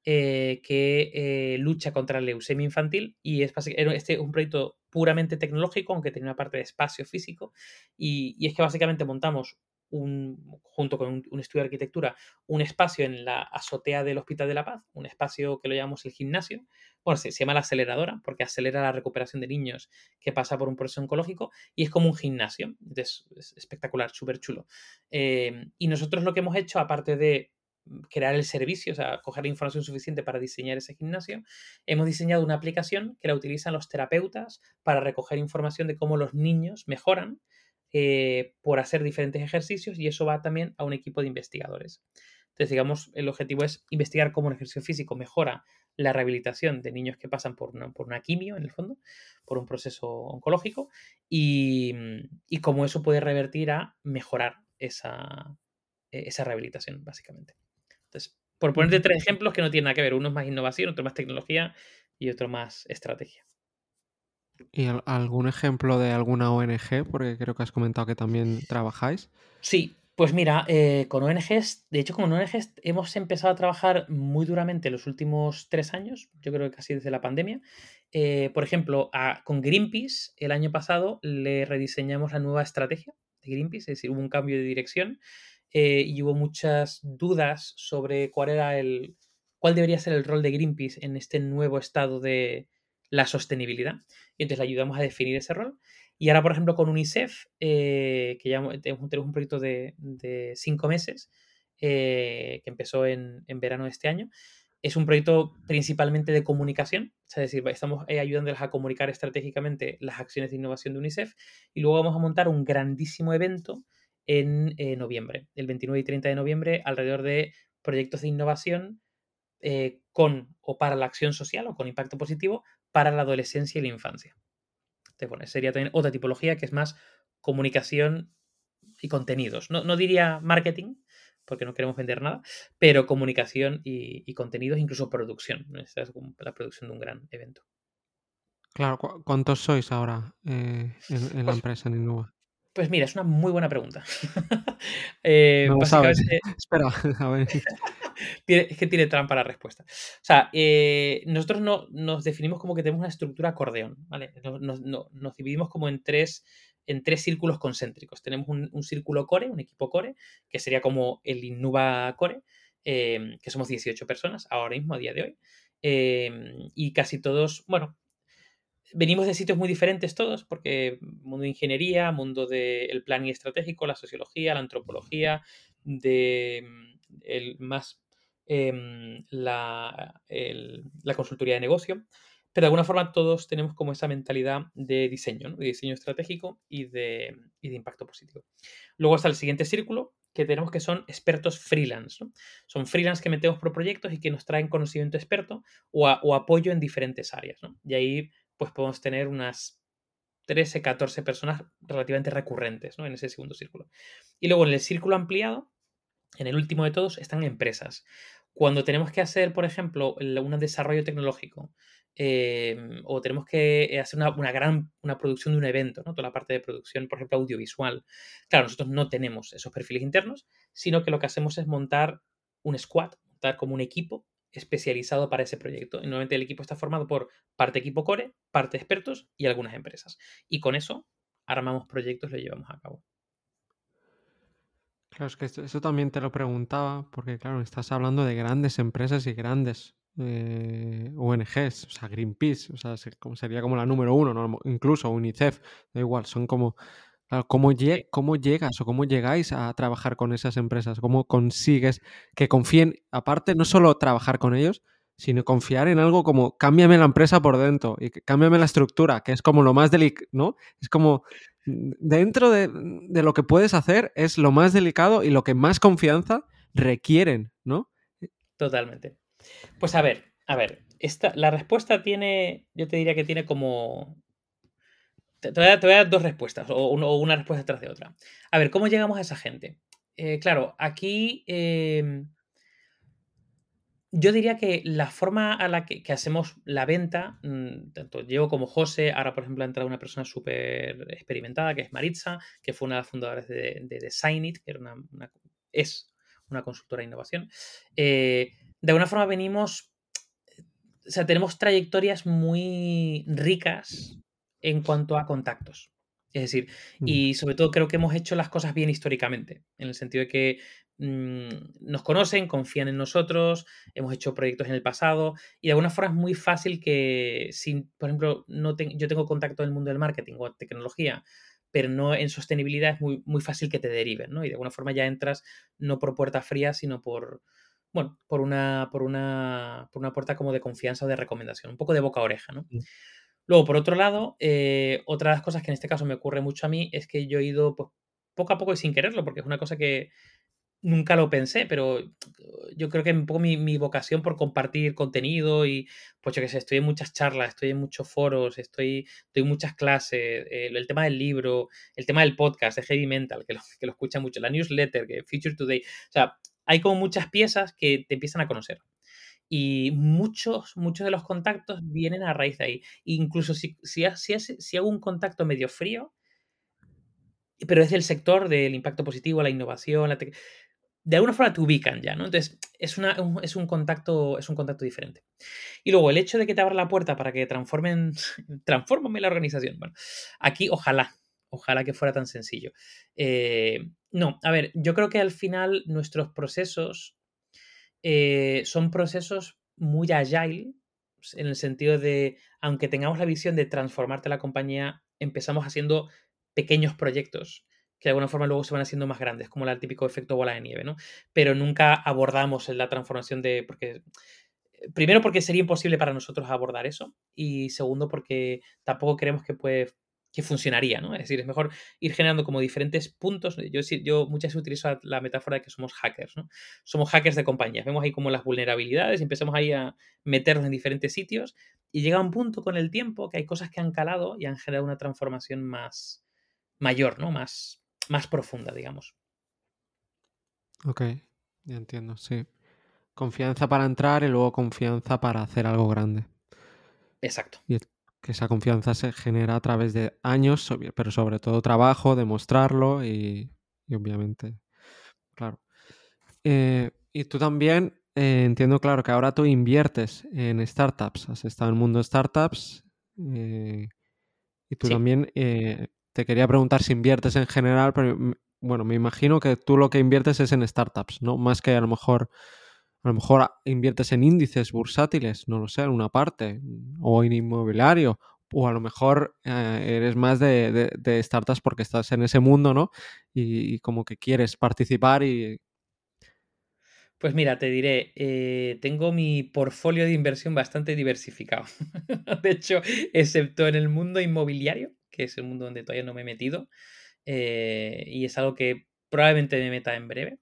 eh, que eh, lucha contra la leucemia infantil y es este un proyecto puramente tecnológico, aunque tiene una parte de espacio físico, y, es que básicamente montamos un, junto con un, estudio de arquitectura, un espacio en la azotea del Hospital de la Paz, un espacio que lo llamamos el gimnasio. Bueno, se, llama la aceleradora porque acelera la recuperación de niños que pasa por un proceso oncológico y es como un gimnasio. Es, espectacular, súper chulo. Eh, y nosotros lo que hemos hecho, aparte de crear el servicio, o sea, coger información suficiente para diseñar ese gimnasio, hemos diseñado una aplicación que la utilizan los terapeutas para recoger información de cómo los niños mejoran eh, por hacer diferentes ejercicios y eso va también a un equipo de investigadores. Entonces, digamos, el objetivo es investigar cómo el ejercicio físico mejora la rehabilitación de niños que pasan por una, quimio, en el fondo, por un proceso oncológico, y, cómo eso puede revertir a mejorar esa, esa rehabilitación, básicamente. Entonces, por ponerte tres ejemplos que no tienen nada que ver, uno es más innovación, otro más tecnología y otro más estrategia. ¿Y algún ejemplo de alguna ONG? Porque creo que has comentado que también trabajáis. Sí, pues mira, eh, con ONGs, de hecho con ONGs hemos empezado a trabajar muy duramente los últimos tres años, yo creo que casi desde la pandemia. Eh, por ejemplo, con Greenpeace el año pasado le rediseñamos la nueva estrategia de Greenpeace, es decir, hubo un cambio de dirección eh, y hubo muchas dudas sobre cuál era el, cuál debería ser el rol de Greenpeace en este nuevo estado de la sostenibilidad. Y entonces le ayudamos a definir ese rol. Y ahora, por ejemplo, con UNICEF, eh, que ya tenemos un proyecto de, cinco meses, eh, que empezó en, verano de este año, es un proyecto principalmente de comunicación, es decir, estamos ayudándoles a comunicar estratégicamente las acciones de innovación de UNICEF y luego vamos a montar un grandísimo evento en eh, noviembre, el 29 y 30 de noviembre, alrededor de proyectos de innovación eh, con o para la acción social o con impacto positivo para la adolescencia y la infancia. Entonces, sería también otra tipología que es más comunicación y contenidos. No, diría marketing, porque no queremos vender nada, pero comunicación y, contenidos, incluso producción. Esta es la producción de un gran evento. Claro, ¿cuántos sois ahora eh, en, la pues empresa en Innova? Pues mira, es una muy buena pregunta. eh, no sabes. Espera, a ver. es que tiene trampa la respuesta. O sea, eh, nosotros no, nos definimos como que tenemos una estructura acordeón, ¿vale? Nos, dividimos como en tres, en tres círculos concéntricos. Tenemos un, círculo core, un equipo core, que sería como el Innuba Core, eh, que somos 18 personas ahora mismo, a día de hoy. Y casi todos, bueno, venimos de sitios muy diferentes todos, porque mundo de ingeniería, mundo del plan y estratégico, la sociología, la antropología, de mm, el, más em, la, la, consultoría de negocio. Pero de alguna forma todos tenemos como esa mentalidad de diseño, de diseño estratégico y de, y de, impacto positivo. Luego está el siguiente círculo, que tenemos que son expertos freelance. Son freelance que metemos por proyectos y que nos traen conocimiento experto o, o apoyo en diferentes áreas. ¿no? Y ahí pues podemos tener unas 13, 14 personas relativamente recurrentes ¿no? en ese segundo círculo. Y luego en el círculo ampliado, en el último de todos, están empresas. Cuando tenemos que hacer, por ejemplo, un desarrollo tecnológico em, o tenemos que hacer una, gran una producción de un evento, ¿no? toda la parte de producción, por ejemplo, audiovisual. Claro, nosotros no tenemos esos perfiles internos, sino que lo que hacemos es montar un squad, montar como un equipo especializado para ese proyecto. Y normalmente el equipo está formado por parte equipo core, parte expertos y algunas empresas. Y con eso armamos proyectos y lo llevamos a cabo. Claro, es que eso también te lo preguntaba, porque claro, estás hablando de grandes empresas y grandes eh, ONGs, o sea, Greenpeace, o sea, sería como la número uno, incluso UNICEF, da igual, son como ¿cómo, ¿Cómo llegas o cómo llegáis a trabajar con esas empresas? ¿Cómo consigues que confíen, aparte, no solo trabajar con ellos, sino confiar en algo como cámbiame la empresa por dentro y cámbiame la estructura, que es como lo más delicado, ¿no? Es como mm, dentro de, lo que puedes hacer es lo más delicado y lo que más confianza requieren, ¿no? Totalmente. Pues a ver, a ver, esta, la respuesta tiene, yo te diría que tiene como te, voy a, dar dos respuestas, o, una respuesta detrás de otra. A ver, ¿cómo llegamos a esa gente? Eh, claro, aquí em, yo diría que la forma a la que, hacemos la venta, mm, tanto yo como José, ahora por ejemplo ha entrado una persona súper experimentada que es Maritza, que fue una de las fundadoras de, de Designit, que era una, es una consultora de innovación. Eh, de alguna forma venimos, o sea, tenemos trayectorias muy ricas en cuanto a contactos. Es decir, Mm. y sobre todo creo que hemos hecho las cosas bien históricamente, en el sentido de que mm, nos conocen, confían en nosotros, hemos hecho proyectos en el pasado y de alguna forma es muy fácil que, si, por ejemplo, no ten- yo tengo contacto en el mundo del marketing o tecnología, pero no en sostenibilidad, es muy, muy fácil que te deriven, ¿no? Y de alguna forma ya entras no por puerta fría, sino por, bueno, por una, por una, por una puerta como de confianza o de recomendación, un poco de boca a oreja, ¿no? Mm. Luego, por otro lado, eh, otra de las cosas que en este caso me ocurre mucho a mí es que yo he ido pues, poco a poco y sin quererlo, porque es una cosa que nunca lo pensé, pero yo creo que un poco mi, vocación por compartir contenido y, pues yo que sé, estoy en muchas charlas, estoy en muchos foros, estoy, en muchas clases, eh, el tema del libro, el tema del podcast, de Heavy Mental, que lo, que lo escucha mucho, la newsletter, que Future Today, o sea, hay como muchas piezas que te empiezan a conocer. Y muchos, muchos de los contactos vienen a raíz de ahí. Incluso si, si, hago un contacto medio frío, pero es del sector del impacto positivo, la innovación, la de alguna forma te ubican ya, ¿no? Entonces, es, una, un- es, un contacto, es un contacto diferente. Y luego, el hecho de que te abra la puerta para que transformen, la organización. Bueno, aquí ojalá, ojalá que fuera tan sencillo. Eh, no, a ver, yo creo que al final nuestros procesos eh, son procesos muy agile, en el sentido de, aunque tengamos la visión de transformarte la compañía, empezamos haciendo pequeños proyectos que de alguna forma luego se van haciendo más grandes, como el típico efecto bola de nieve, ¿no? Pero nunca abordamos la transformación de, porque primero porque sería imposible para nosotros abordar eso y segundo porque tampoco creemos que puede que funcionaría, ¿no? Es decir, es mejor ir generando como diferentes puntos. Yo, muchas veces utilizo la metáfora de que somos hackers, ¿no? Somos hackers de compañías. Vemos ahí como las vulnerabilidades y empezamos ahí a meternos en diferentes sitios y llega un punto con el tiempo que hay cosas que han calado y han generado una transformación más mayor, ¿no? Más, más profunda, digamos. Ok, ya entiendo, sí. Confianza para entrar y luego confianza para hacer algo grande. Exacto. Y que esa confianza se genera a través de años, pero sobre todo trabajo, demostrarlo y, y obviamente, claro. Eh, y tú también, eh, entiendo claro que ahora tú inviertes en startups, has estado en el mundo de startups eh, y tú Sí. también te quería preguntar si inviertes en general, pero bueno, me imagino que tú lo que inviertes es en startups, ¿no? Más que a lo mejor, a lo mejor inviertes en índices bursátiles, no lo sé, en una parte, o en inmobiliario, o a lo mejor eh, eres más de, startups porque estás en ese mundo, ¿no? Y, y como que quieres participar y... Pues mira, te diré, eh, tengo mi portfolio de inversión bastante diversificado. De hecho, excepto en el mundo inmobiliario, que es el mundo donde todavía no me he metido, eh, y es algo que probablemente me meta en breve.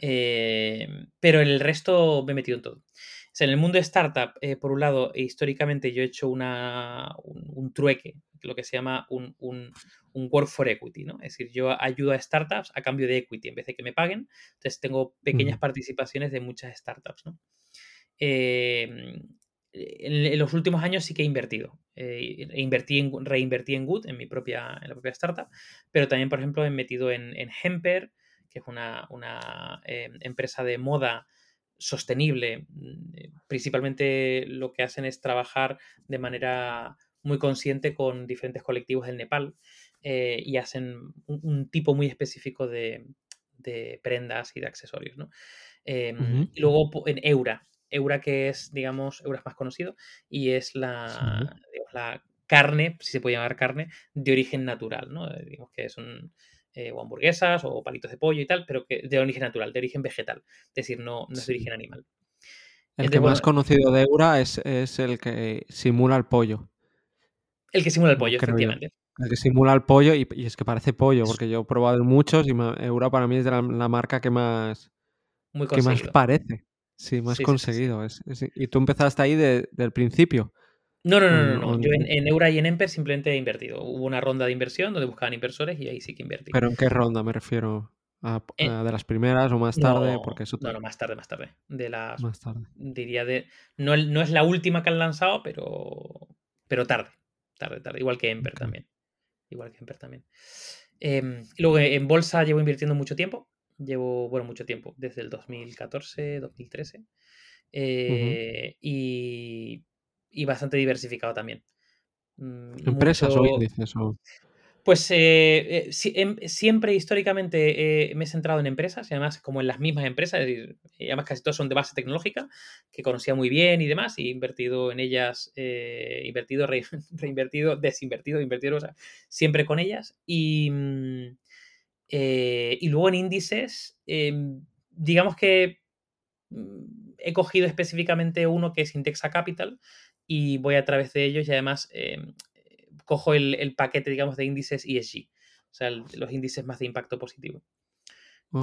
Eh, pero el resto me he metido en todo. O sea, en el mundo de startup, eh, por un lado, históricamente yo he hecho una, un, un trueque, lo que se llama un, un, un work for equity, ¿no? Es decir, yo ayudo a startups a cambio de equity en vez de que me paguen. Entonces tengo pequeñas Ujú. participaciones de muchas startups, ¿no? Eh, en, en los últimos años sí que he invertido. Eh, invertí en, reinvertí en Good, en mi propia, en la propia startup, pero también, por ejemplo, he metido en, en Hemper, que es una, una eh, empresa de moda sostenible. mm, eh, Principalmente lo que hacen es trabajar de manera muy consciente con diferentes colectivos del Nepal eh, y hacen un, un tipo muy específico de, de prendas y de accesorios, ¿no? Eh, Ujú. y luego po- en Eura, Eura que es, digamos, Eura es más conocido y es la, Sí. digamos, la carne, si se puede llamar carne, de origen natural, ¿no? Digamos que son eh, o hamburguesas o palitos de pollo y tal, pero que de origen natural, de origen vegetal, es decir, no, no es de origen animal. El que bueno, más conocido de Eura es, es el que simula el pollo, el que simula el pollo, creo yo. efectivamente. El que simula el pollo y, y es que parece pollo, porque yo he probado muchos y Eura para mí es de la, la marca que más, muy que más parece. Sí, más Sí, sí, sí, sí. conseguido. Es, es- y tú empezaste ahí de- del principio. No, no, no, no, no. Yo en, en Eura y en Emper simplemente he invertido. Hubo una ronda de inversión donde buscaban inversores y ahí sí que invertí. pero ¿en qué ronda me refiero? ¿A, a de las primeras o más tarde? Porque no, eso no, no, más tarde, más tarde. De las, más tarde. diría de, no, no es la última que han lanzado, pero, pero tarde, tarde, tarde. Igual que Emper también. Igual que Emper también. Em, luego en bolsa llevo invirtiendo mucho tiempo. Llevo, bueno, mucho tiempo, desde el 2014, 2013. Ujú. eh, y, y bastante diversificado también. Mm, ¿Empresas o índices? O... Pues eh, eh, em, siempre históricamente me he centrado en empresas y además como en las mismas empresas, y además casi todas son de base tecnológica, que conocía muy bien y demás, y he invertido en ellas, invertido, reinvertido, desinvertido, invertido, o sea, siempre con ellas. Y, mm, y luego en índices, em, digamos que mm, he cogido específicamente uno que es Indexa Capital y voy a través de ellos y además em, cojo el, paquete, digamos, de índices ESG, o sea, los índices más de impacto positivo.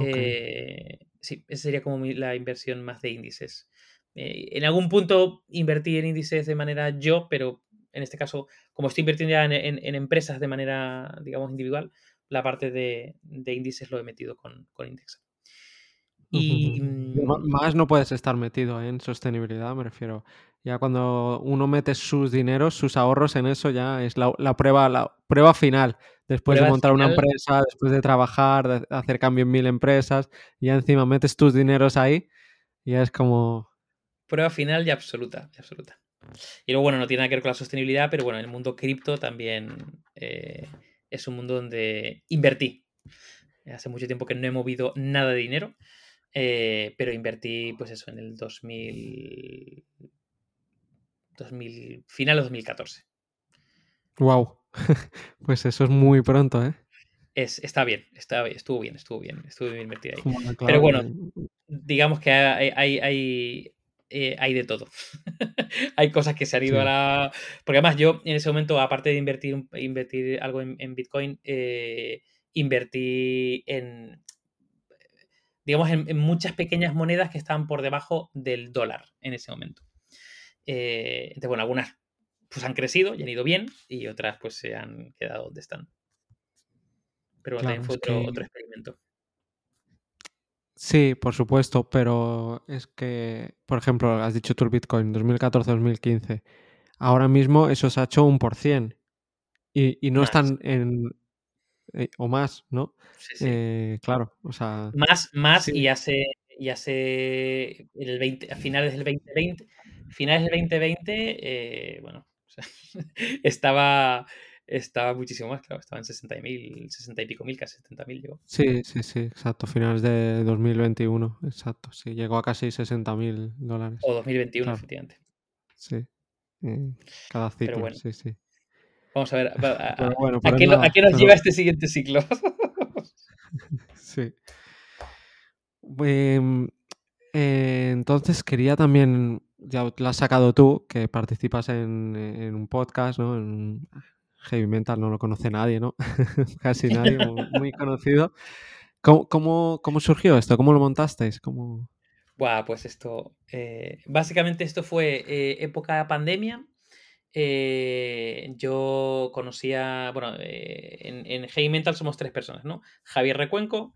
Eh, sí, esa sería como la inversión más de índices. Eh, en algún punto invertí en índices de manera yo, pero en este caso, como estoy invirtiendo ya en, empresas de manera, digamos, individual, la parte de, índices lo he metido con, con Indexa. Y... Mm, más no puedes estar metido en sostenibilidad, me refiero. Ya cuando uno mete sus dineros, sus ahorros en eso, ya es la, prueba, la prueba final. Después de montar una empresa, después de trabajar, de hacer cambio en mil empresas, y ya encima metes tus dineros ahí, y ya es como. Prueba final y absoluta, absoluta. Y luego, bueno, no tiene nada que ver con la sostenibilidad, pero bueno, el mundo cripto también eh, es un mundo donde invertí. Hace mucho tiempo que no he movido nada de dinero, eh, pero invertí, pues eso, en el 2000, 2000, final de 2014. Wow, pues eso es muy pronto, ¿eh? Es, está bien, está, estuvo bien, estuvo bien, estuvo bien invertido ahí. Pero bueno, digamos que hay, hay, eh, hay, de todo. hay cosas que se han ido a la... Porque además yo en ese momento, aparte de invertir, invertir algo en, Bitcoin, eh, invertí en, digamos, en, muchas pequeñas monedas que estaban por debajo del dólar en ese momento. Eh, entonces, bueno, algunas pues han crecido y han ido bien y otras pues se han quedado donde están. Pero también fue otro, experimento. Sí, por supuesto, pero es que, por ejemplo, has dicho tu Bitcoin 2014-2015. Ahora mismo eso se ha hecho un por cien. Y, no están en. Eh, o más, ¿no? Sí, sí. Eh, claro, o sea. Más, más y hace, y hace el 20, a finales del 2020 finales del 2020, eh, bueno, estaba, estaba muchísimo más, claro, estaba en 60.000, 60 y pico mil, casi 70.000 llegó. Sí, sí, sí, exacto, finales de 2021, exacto, sí, llegó a casi 60.000 dólares. O 2021, efectivamente. Sí, cada ciclo, sí, sí. Vamos a ver, a, qué, nos lleva este siguiente ciclo? sí. Em, eh, entonces quería también ya lo has sacado tú, que participas en, un podcast, ¿no? En Heavy Mental no lo conoce nadie, ¿no? Casi nadie, muy, conocido. ¿Cómo, surgió esto? ¿Cómo lo montasteis? ¿Cómo... Buah, pues esto, eh, básicamente esto fue eh, época de pandemia. Eh, yo conocía, bueno, en, en Heavy Mental somos tres personas, ¿no? Javier Recuenco,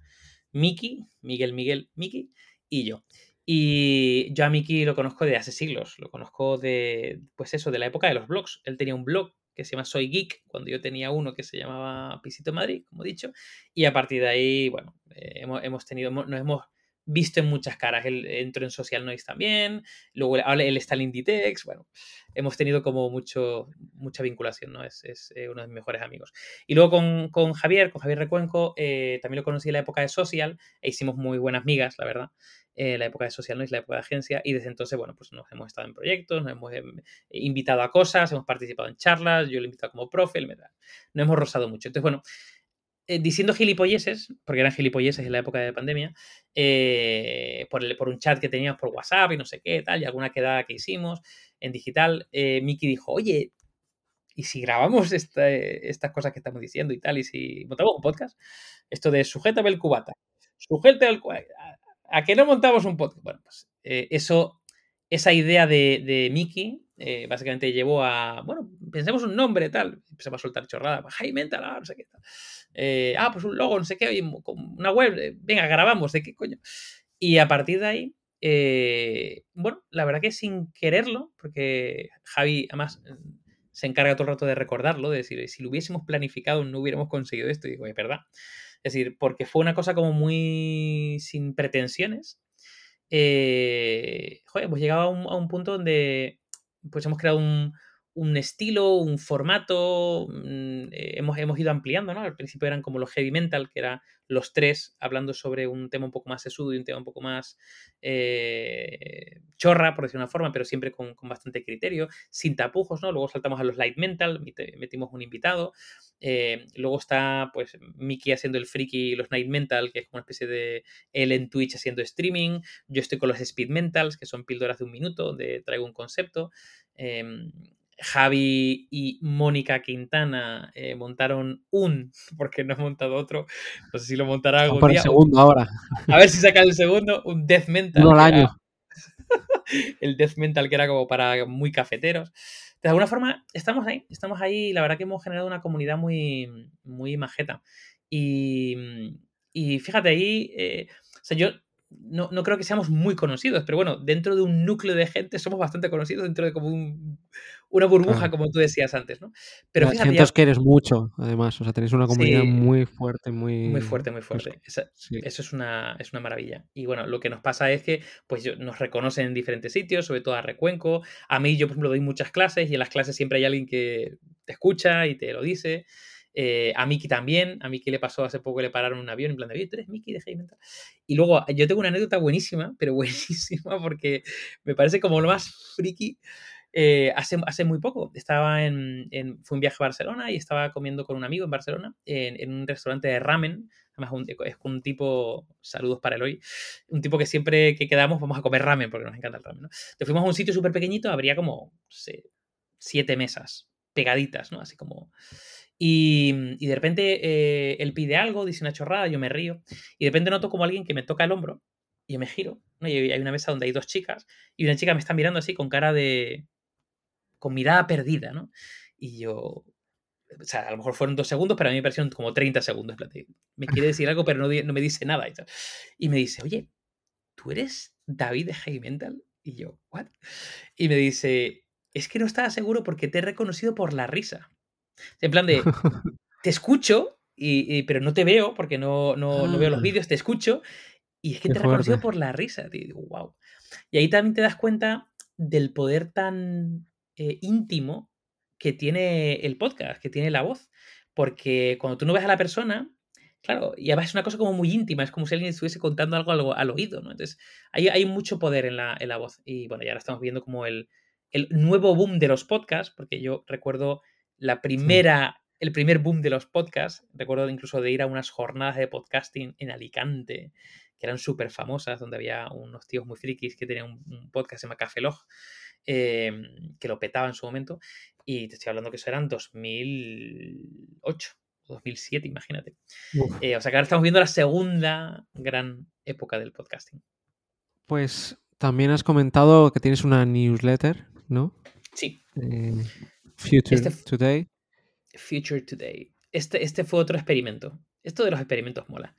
Miki, Miguel Miguel Miki y yo. Y yo a Miki lo conozco de hace siglos, lo conozco de, pues eso, de la época de los blogs. Él tenía un blog que se llama Soy Geek, cuando yo tenía uno que se llamaba Pisito Madrid, como he dicho, y a partir de ahí, bueno, eh, hemos, hemos, tenido, nos hemos visto en muchas caras. Él entró en Social Noise también, luego él está en Inditex, bueno, hemos tenido como mucho, mucha vinculación, ¿no? Es, es eh, uno de mis mejores amigos. Y luego con, con Javier, con Javier Recuenco, eh, también lo conocí en la época de Social e hicimos muy buenas migas, la verdad. Eh, la época de Social Noise, la época de agencia, y desde entonces, bueno, pues nos hemos estado en proyectos, nos hemos em, invitado a cosas, hemos participado en charlas, yo le he invitado como profe, nos hemos rozado mucho. Entonces, bueno, eh, diciendo gilipolleses, porque eran gilipolleses en la época de pandemia, eh, por, el, por un chat que teníamos por WhatsApp y no sé qué, tal, y alguna quedada que hicimos en digital, Miki dijo, oye, ¿y si grabamos estas cosas que estamos diciendo y tal? ¿Y si montamos un podcast? Esto de sujétame el cubata. Sujétame el cubata ¿A qué no montamos un podcast? Bueno, pues eh, eso, esa idea de, de Mickey eh, básicamente llevó a, bueno, pensemos un nombre, tal, empezamos a soltar chorrada, Jaime Mental, ah, no sé qué tal. Eh, ah, pues un logo, no sé qué, una web, venga, grabamos, ¿de qué coño? Y a partir de ahí, bueno, la verdad que sin quererlo, porque Javi además se encarga todo el rato de recordarlo, de decir, si lo hubiésemos planificado no hubiéramos conseguido esto, y digo, es verdad. Es decir, porque fue una cosa como muy sin pretensiones. Eh, joder, pues llegaba a un, punto donde pues hemos creado un, un estilo, un formato, mm, eh, hemos, hemos ido ampliando, ¿no? Al principio eran como los heavy mental, que eran los tres hablando sobre un tema un poco más sesudo y un tema un poco más eh, chorra, por decir una forma, pero siempre con, bastante criterio, sin tapujos, ¿no? Luego saltamos a los light mental, metimos un invitado. Eh, luego está, pues, Mickey haciendo el friki, los night mental, que es como una especie de él en Twitch haciendo streaming. Yo estoy con los speed mentals, que son píldoras de un minuto, donde traigo un concepto. Em, Javi y Mónica Quintana eh, montaron un, porque no he montado otro, no sé si lo montará algún día. el segundo ahora. A ver si saca el segundo, un Death Mental. Uno al año. el Death Mental que era como para muy cafeteros. De alguna forma, estamos ahí, estamos ahí. La verdad que hemos generado una comunidad muy, muy majeta. Y, y fíjate ahí, eh, o sea, yo no, no, creo que seamos muy conocidos, pero bueno, dentro de un núcleo de gente somos bastante conocidos, dentro de como un, una burbuja, como tú decías antes, ¿no? Pero fíjate. Siento que eres mucho, además, o sea, tenéis una comunidad muy fuerte, muy. Muy fuerte, muy fuerte. Eso, es, una, es una maravilla. Y bueno, lo que nos pasa es que pues nos reconocen en diferentes sitios, sobre todo a Recuenco. A mí, yo, por ejemplo, doy muchas clases y en las clases siempre hay alguien que te escucha y te lo dice. Eh, a Miki también, a Miki le pasó hace poco, le pararon un avión en plan de, tú eres Miki de Heavy Y luego yo tengo una anécdota buenísima, pero buenísima, porque me parece como lo más friki. Eh, hace, hace muy poco estaba en, fue un viaje a Barcelona y estaba comiendo con un amigo en Barcelona en, un restaurante de ramen. Además, es un tipo, saludos para Eloy, un tipo que siempre que quedamos vamos a comer ramen porque nos encanta el ramen. ¿no? Entonces fuimos a un sitio súper pequeñito, habría como, siete mesas pegaditas, ¿no? Así como... Y, de repente eh, él pide algo, dice una chorrada, yo me río. Y de repente noto como alguien que me toca el hombro y yo me giro. ¿no? Y hay una mesa donde hay dos chicas y una chica me está mirando así con cara de. con mirada perdida, ¿no? Y yo. O sea, a lo mejor fueron dos segundos, pero a mí me parecieron como 30 segundos. Me quiere decir algo, pero no, no me dice nada. Y, me dice, oye, ¿tú eres David de Heavy? Y yo, ¿what? Y me dice, es que no estaba seguro porque te he reconocido por la risa. En plan de, te escucho, y, pero no te veo porque no, no, no veo los ah. vídeos, te escucho, y es que te he reconocido por la risa, tío. wow. Y ahí también te das cuenta del poder tan eh, íntimo que tiene el podcast, que tiene la voz. Porque cuando tú no ves a la persona, claro, y además es una cosa como muy íntima, es como si alguien estuviese contando algo al, oído, ¿no? Entonces, hay, hay mucho poder en la, en la, voz. Y bueno, ya ahora estamos viendo como el, el nuevo boom de los podcasts, porque yo recuerdo la primera, el primer boom de los podcasts. Recuerdo incluso de ir a unas jornadas de podcasting en Alicante, que eran súper famosas, donde había unos tíos muy frikis que tenían un, podcast que se llama Café Log, em, que lo petaba en su momento. Y te estoy hablando que eso eran 2008, 2007, imagínate. Eh, o sea que ahora estamos viendo la segunda gran época del podcasting. Pues también has comentado que tienes una newsletter, ¿no? Sí. Eh, Future este Today. Future Today. Este, este fue otro experimento. Esto de los experimentos mola.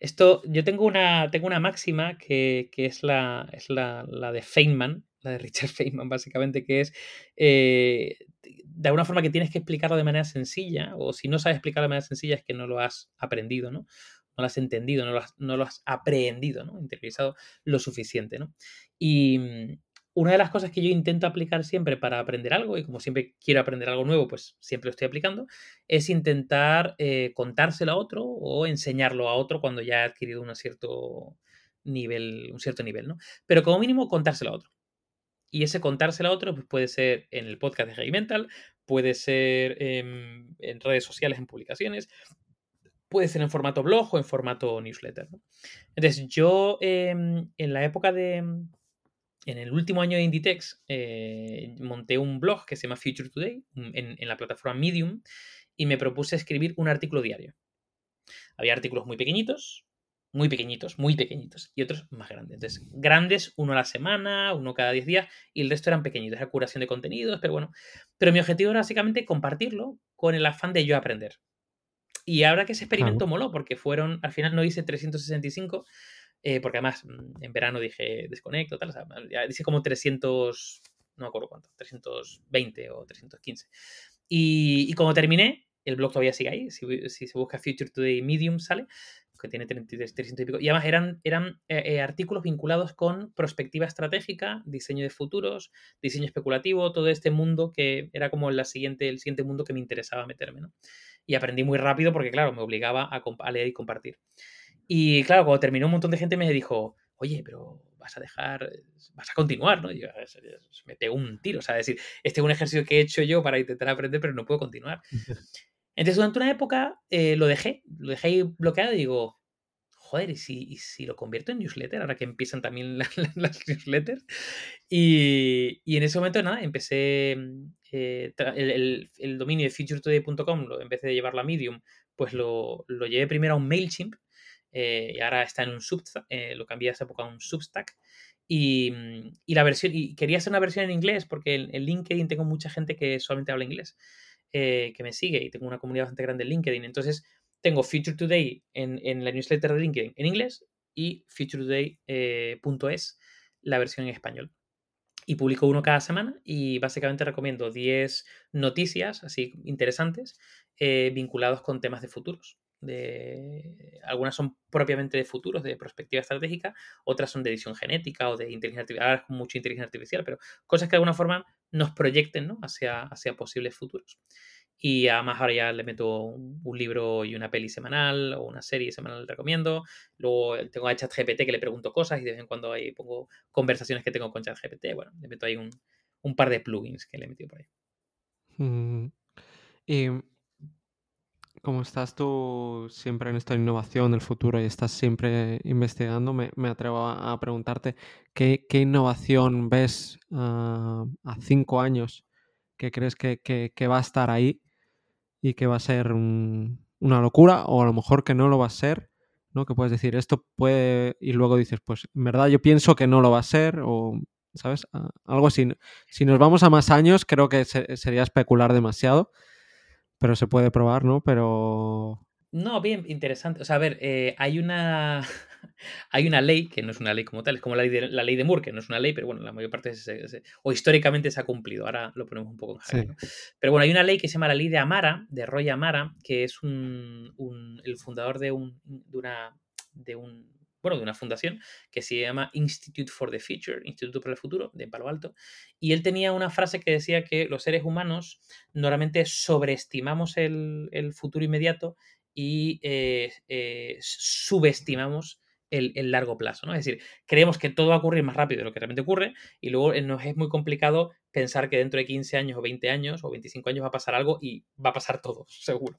Esto, yo tengo una, tengo una máxima que, es, la, es la, de Feynman, la de Richard Feynman, básicamente, que es eh, de alguna forma que tienes que explicarlo de manera sencilla, o si no sabes explicarlo de manera sencilla es que no lo has aprendido, ¿no? No lo has entendido, no lo has, no lo has aprehendido, ¿no? Interiorizado lo suficiente, ¿no? Y, una de las cosas que yo intento aplicar siempre para aprender algo, y como siempre quiero aprender algo nuevo, pues siempre lo estoy aplicando, es intentar eh, contárselo a otro o enseñarlo a otro cuando ya ha adquirido un cierto nivel, un cierto nivel, ¿no? Pero como mínimo contárselo a otro. Y ese contárselo a otro pues puede ser en el podcast de Heavy Mental, puede ser en, redes sociales, en publicaciones, puede ser en formato blog o en formato newsletter. Entonces, yo em, en la época de, en el último año de Inditex eh, monté un blog que se llama Future Today en, la plataforma Medium y me propuse escribir un artículo diario. Había artículos muy pequeñitos, muy pequeñitos, muy pequeñitos, y otros más grandes. Entonces, grandes, uno a la semana, uno cada 10 días, y el resto eran pequeñitos, era curación de contenidos, pero bueno. Pero mi objetivo era básicamente compartirlo con el afán de yo aprender. Y ahora que ese experimento moló, porque fueron, al final no hice 365, eh, porque además mm, en verano dije desconecto, tal, o sea, dice como 300, no me acuerdo cuánto, 320 o 315. Y, y cuando terminé, El blog todavía sigue ahí. Si, si se busca Future Today Medium sale, que tiene 33, 300 y pico. Y además eran, eran eh, eh, artículos vinculados con perspectiva estratégica, diseño de futuros, diseño especulativo, todo este mundo que era como la siguiente, el siguiente mundo que me interesaba meterme. ¿no? Y aprendí muy rápido porque, claro, me obligaba a leer y compartir. Y claro, cuando terminó un montón de gente me dijo, oye, pero vas a dejar, vas a continuar, ¿no? Y yo, me pego un tiro, o sea, decir, este es un ejercicio que he hecho yo para intentar aprender, pero no puedo continuar. Entonces, durante una época eh, lo dejé, lo dejé ahí bloqueado y digo, joder, ¿y si, si lo convierto en newsletter? Ahora que empiezan también las, newsletters. Y, y, en ese momento, nada, empecé mm, eh, el, el, dominio de futuretoday.com, en vez de llevarlo a Medium, pues lo, lo llevé primero a un MailChimp eh, y ahora está en un Substack, lo cambié hace poco a un Substack. Y, mm, y, la versión, y quería hacer una versión en inglés porque en, en LinkedIn tengo mucha gente que solamente habla inglés. Eh, que me sigue y tengo una comunidad bastante grande en LinkedIn. Entonces, tengo Future Today en, la newsletter de LinkedIn en inglés y futuretoday.es, eh, la versión en español. Y publico uno cada semana y básicamente recomiendo 10 noticias así interesantes eh, vinculados con temas de futuros. De, algunas son propiamente de futuros, de perspectiva estratégica, otras son de edición genética o de inteligencia artificial, ahora es con mucha inteligencia artificial, pero cosas que de alguna forma nos proyecten ¿no? hacia, hacia posibles futuros. Y además ahora ya le meto un, libro y una peli semanal o una serie semanal recomiendo. Luego tengo a ChatGPT que le pregunto cosas y de vez en cuando ahí pongo conversaciones que tengo con ChatGPT. Bueno, le meto ahí un, un par de plugins que le he metido por ahí. Mm, y como estás tú siempre en esta innovación del futuro y estás siempre investigando, me, me atrevo a, preguntarte ¿qué, qué, innovación ves ah, a cinco años que crees que, que, va a estar ahí y que va a ser una locura o a lo mejor que no lo va a ser, ¿no? Que puedes decir, esto puede y luego dices, pues en verdad yo pienso que no lo va a ser o, ¿sabes? Ah, algo así. Si nos vamos a más años, creo que sería especular demasiado, pero se puede probar, ¿no? Pero... No, bien, interesante. O sea, a ver, eh, hay una... hay una ley, que no es una ley como tal, es como la ley de, la ley de Moore, que no es una ley, pero bueno, la mayor parte o históricamente se ha cumplido, ahora lo ponemos un poco en jaque, Pero bueno, hay una ley que se llama la ley de Amara, de Roy Amara, que es un, el fundador de, un, de una... De un, bueno, de una fundación que se llama Institute for the Future, Instituto para el Futuro, de Palo Alto, y él tenía una frase que decía que los seres humanos normalmente sobreestimamos el, el futuro inmediato y eh, eh, subestimamos el, largo plazo, ¿no? Es decir, creemos que todo va a ocurrir más rápido de lo que realmente ocurre y luego eh, nos es muy complicado pensar que dentro de 15 años o 20 años o 25 años va a pasar algo y va a pasar todo, seguro.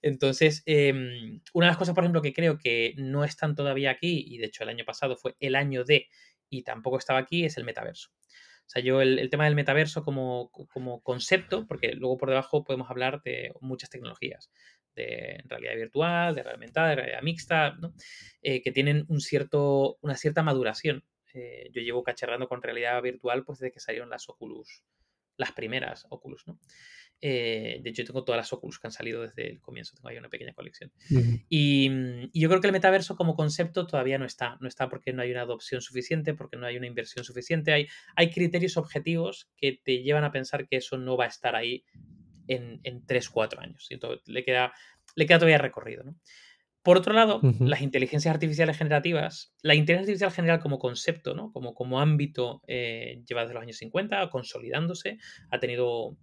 Entonces, em, una de las cosas, por ejemplo, que creo que no están todavía aquí, y de hecho el año pasado fue el año de, y tampoco estaba aquí, es el metaverso. O sea, yo el, tema del metaverso como, como, concepto, porque luego por debajo podemos hablar de muchas tecnologías de realidad virtual, de realidad aumentada, de realidad mixta, eh, que tienen un cierto, una cierta maduración. Eh, yo llevo cacharrando con realidad virtual pues desde que salieron las Oculus, las primeras Oculus, ¿no? Eh, de hecho, tengo todas las Oculus que han salido desde el comienzo, tengo ahí una pequeña colección. y, y, yo creo que el metaverso como concepto todavía no está, no está porque no hay una adopción suficiente, porque no hay una inversión suficiente, hay, hay criterios objetivos que te llevan a pensar que eso no va a estar ahí en, en 3-4 años. Y entonces le queda, le queda todavía recorrido. ¿no? Por otro lado, las inteligencias artificiales generativas, la inteligencia artificial general como concepto, ¿no? como, como ámbito, eh, lleva desde los años 50 consolidándose, ha tenido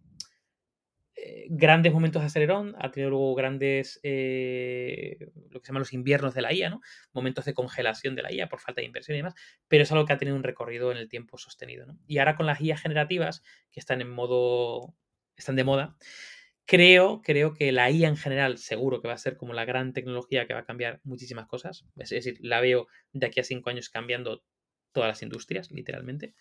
eh, grandes momentos de acelerón, ha tenido luego grandes, eh, lo que se llaman los inviernos de la IA, ¿no? momentos de congelación de la IA por falta de inversión y demás, pero es algo que ha tenido un recorrido en el tiempo sostenido. ¿no? Y ahora con las IA generativas, que están en modo están de moda. Creo, creo que la IA en general seguro que va a ser como la gran tecnología que va a cambiar muchísimas cosas. Es decir, la veo de aquí a cinco años cambiando todas las industrias, literalmente.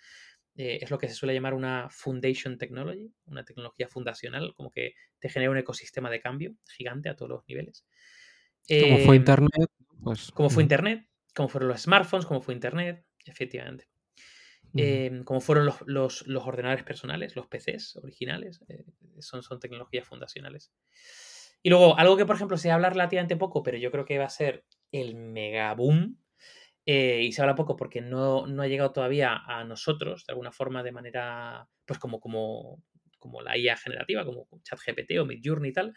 Eh, es lo que se suele llamar una foundation technology, una tecnología fundacional, como que te genera un ecosistema de cambio gigante a todos los niveles. Como fue em, Internet, pues. Como fue Internet, como fueron los smartphones, como fue Internet, efectivamente. Em, como fueron los, ordenadores personales, los PCs originales, eh, son, son tecnologías fundacionales. Y luego, algo que por ejemplo se habla relativamente poco, pero yo creo que va a ser el mega boom, eh, y se habla poco porque no, ha llegado todavía a nosotros, de alguna forma, de manera, pues como, como, como la IA generativa, como ChatGPT o Midjourney y tal,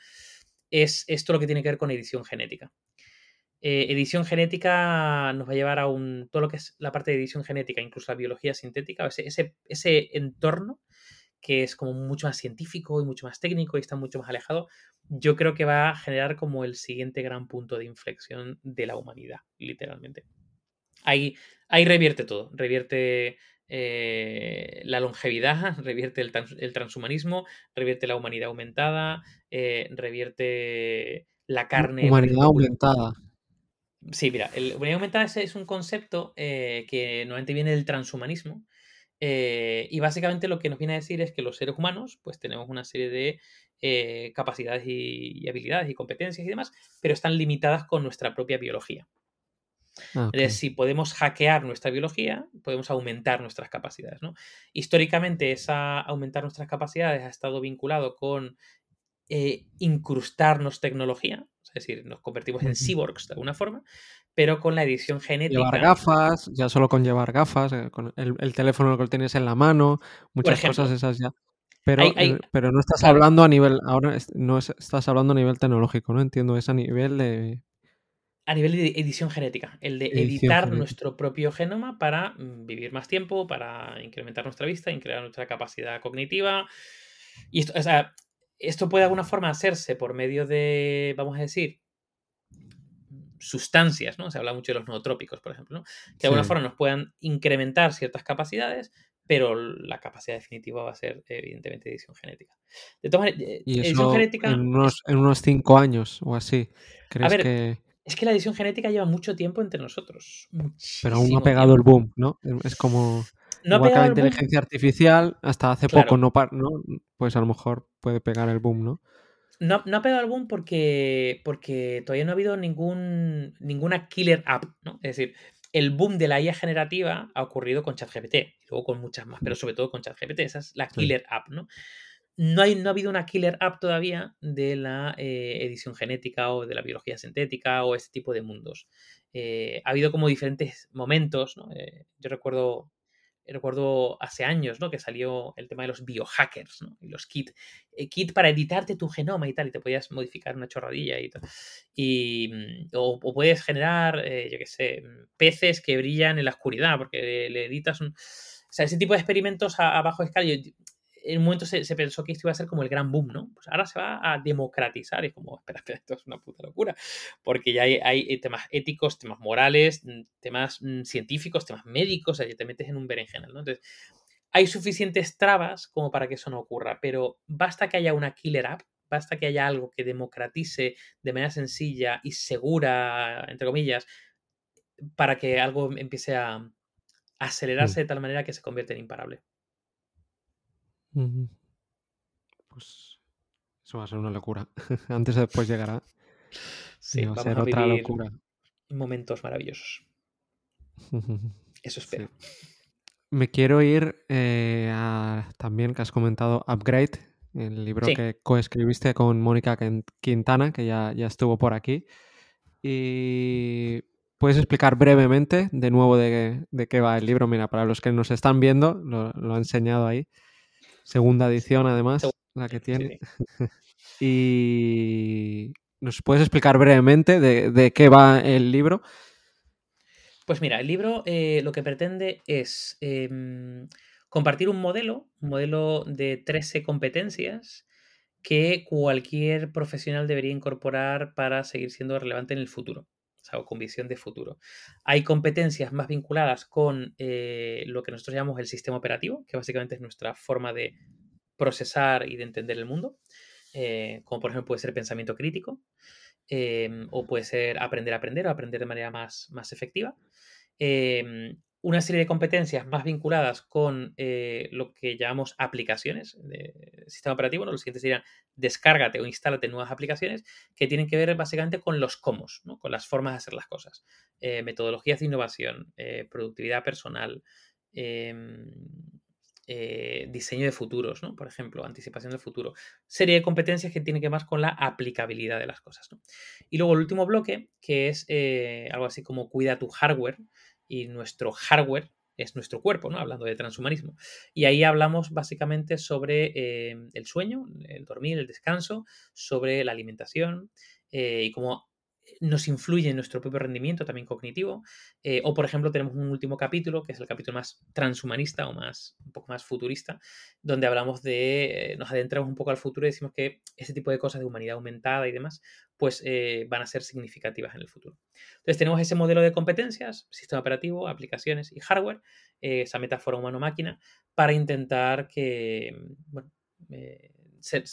es esto lo que tiene que ver con edición genética. Eh, edición genética nos va a llevar a un, todo lo que es la parte de edición genética, incluso la biología sintética, ese, ese, ese entorno que es como mucho más científico y mucho más técnico y está mucho más alejado, yo creo que va a generar como el siguiente gran punto de inflexión de la humanidad, literalmente. Ahí, ahí revierte todo, revierte eh, la longevidad, revierte el, transhumanismo, revierte la humanidad aumentada, eh, revierte la carne. Humanidad aumentada. Sí, mira, el humanidad aumentada es, un concepto eh, que normalmente viene del transhumanismo. y básicamente lo que nos viene a decir es que los seres humanos, pues tenemos una serie de capacidades y, habilidades y competencias y demás, pero están limitadas con nuestra propia biología. Ah, si podemos hackear nuestra biología, podemos aumentar nuestras capacidades. ¿no? Históricamente, esa aumentar nuestras capacidades ha estado vinculado con eh, incrustarnos tecnología, es decir, nos convertimos en cyborgs de alguna forma, pero con la edición genética. Llevar gafas, ya solo con llevar gafas, eh, con el, teléfono que tienes en la mano, muchas cosas esas ya. Pero, eh, pero no estás hablando a nivel, ahora no estás hablando a nivel tecnológico, ¿no? Entiendo, es a nivel de a nivel de edición genética, el de editar nuestro propio genoma para mm, vivir más tiempo, para incrementar nuestra vista, incrementar nuestra capacidad cognitiva. Y esto, esto puede de alguna forma hacerse por medio de, vamos a decir, sustancias, ¿no? Se habla mucho de los nootrópicos, por ejemplo, que de alguna forma nos puedan incrementar ciertas capacidades, pero la capacidad definitiva va a ser, evidentemente, edición genética. De todas maneras, eh, edición genética. En unos, en unos cinco años o así. ¿Crees que.? Es que la edición genética lleva mucho tiempo entre nosotros. Pero aún no ha pegado el boom, ¿no? Es como. No igual la inteligencia artificial, hasta hace poco no, no, pues a lo mejor puede pegar el boom, ¿no? No, no ha pegado el boom porque, porque todavía no ha habido ningún, ninguna killer app, ¿no? Es decir, el boom de la IA generativa ha ocurrido con ChatGPT, luego con muchas más, pero sobre todo con ChatGPT. Esa es la killer app, ¿no? No, hay, no ha habido una killer app todavía de la eh, edición genética o de la biología sintética o este tipo de mundos. Eh, ha habido como diferentes momentos, eh, yo recuerdo, recuerdo hace años, ¿no? Que salió el tema de los biohackers, ¿no? Y los kits. kit para editarte tu genoma y tal, y te podías modificar una chorradilla y tal. Y, mm, o, puedes generar, yo qué sé, peces que brillan en la oscuridad porque le, editas un... O sea, ese tipo de experimentos a, bajo escala, en un momento se, pensó que esto iba a ser como el gran boom, ¿no? Pues ahora se va a democratizar. Y como, espera, espera, esto es una puta locura. Porque ya hay, temas éticos, temas morales, mm, temas mm, científicos, temas médicos, o sea, te metes en un berenjenal, ¿no? Entonces, hay suficientes trabas como para que eso no ocurra, pero basta que haya una killer app, basta que haya algo que democratice de manera sencilla y segura, entre comillas, para que algo empiece a mm. acelerarse de tal manera que se convierta en imparable. Pues eso va a ser una locura. Antes o después llegará. Sí, va a ser otra locura. Momentos maravillosos. Eso espero. Me quiero ir eh, a, también que has comentado Upgrade, el libro que coescribiste con Mónica Quintana, que ya, ya estuvo por aquí. Y puedes explicar brevemente de nuevo de, qué va el libro. Mira, para los que nos están viendo, lo, lo ha enseñado ahí. Segunda edición, además, la que tiene. y ¿nos puedes explicar brevemente de, qué va el libro? Pues mira, el libro eh, lo que pretende es em, compartir un modelo, un modelo de 13 competencias que cualquier profesional debería incorporar para seguir siendo relevante en el futuro, o sea, con visión de futuro. Hay competencias más vinculadas con eh, lo que nosotros llamamos el sistema operativo, que básicamente es nuestra forma de procesar y de entender el mundo, eh, como por ejemplo puede ser pensamiento crítico, em, o puede ser aprender a aprender o aprender de manera más, más efectiva. Una serie de competencias más vinculadas con eh, lo que llamamos aplicaciones de sistema operativo. ¿no? Los siguientes serían descárgate o instálate nuevas aplicaciones que tienen que ver básicamente con los cómo, ¿no? con las formas de hacer las cosas. Eh, metodologías de innovación, eh, productividad personal, em, diseño de futuros, ¿no? por ejemplo, anticipación del futuro. Serie de competencias que tienen que ver más con la aplicabilidad de las cosas. Y luego el último bloque, que es algo así como cuida tu hardware y nuestro hardware es nuestro cuerpo, ¿no? Hablando de transhumanismo. Y ahí hablamos básicamente sobre eh, el sueño, el dormir, el descanso, sobre la alimentación eh, y cómo nos influye en nuestro propio rendimiento también cognitivo. Eh, o, por ejemplo, tenemos un último capítulo, que es el capítulo más transhumanista o más, un poco más futurista, donde hablamos de, nos adentramos un poco al futuro y decimos que ese tipo de cosas de humanidad aumentada y demás, pues eh, van a ser significativas en el futuro. Entonces tenemos ese modelo de competencias, sistema operativo, aplicaciones y hardware, eh, esa metáfora humano-máquina, para intentar que, bueno, se,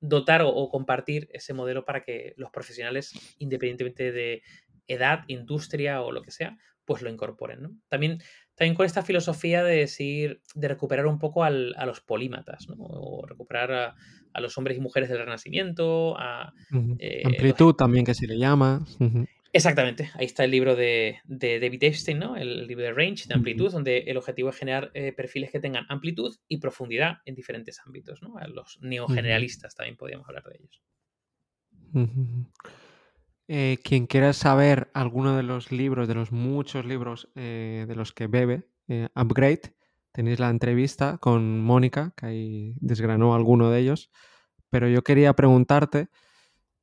dotar o, compartir ese modelo para que los profesionales, independientemente de edad, industria o lo que sea, pues lo incorporen. También, también con esta filosofía de decir, de recuperar un poco a los polímatas, o recuperar a, los hombres y mujeres del Renacimiento, a... Eh, Amplitud también que se le llama. Exactamente, ahí está el libro de, David Epstein, ¿no? El libro de Range, de amplitud, donde el objetivo es generar eh, perfiles que tengan amplitud y profundidad en diferentes ámbitos, ¿no? Los neogeneralistas también podríamos hablar de ellos. Eh, quien quiera saber alguno de los libros, de los muchos libros eh, de los que bebe, Upgrade, tenéis la entrevista con Mónica, que ahí desgranó alguno de ellos, pero yo quería preguntarte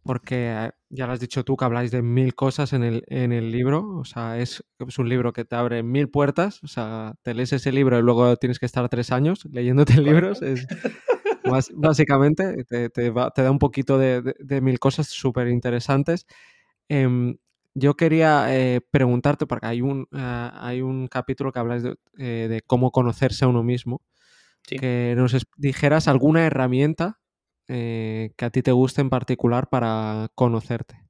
porque eh, ya lo has dicho tú que habláis de mil cosas en el, en el libro, o sea, es, un libro que te abre mil puertas, o sea, te lees ese libro y luego tienes que estar tres años leyéndote libros, es, básicamente te, da un poquito de, mil cosas súper interesantes. Em, yo quería eh, preguntarte, porque hay un, eh, hay un capítulo que habláis de, cómo conocerse a uno mismo, que nos dijeras alguna herramienta eh, que a ti te guste en particular para conocerte?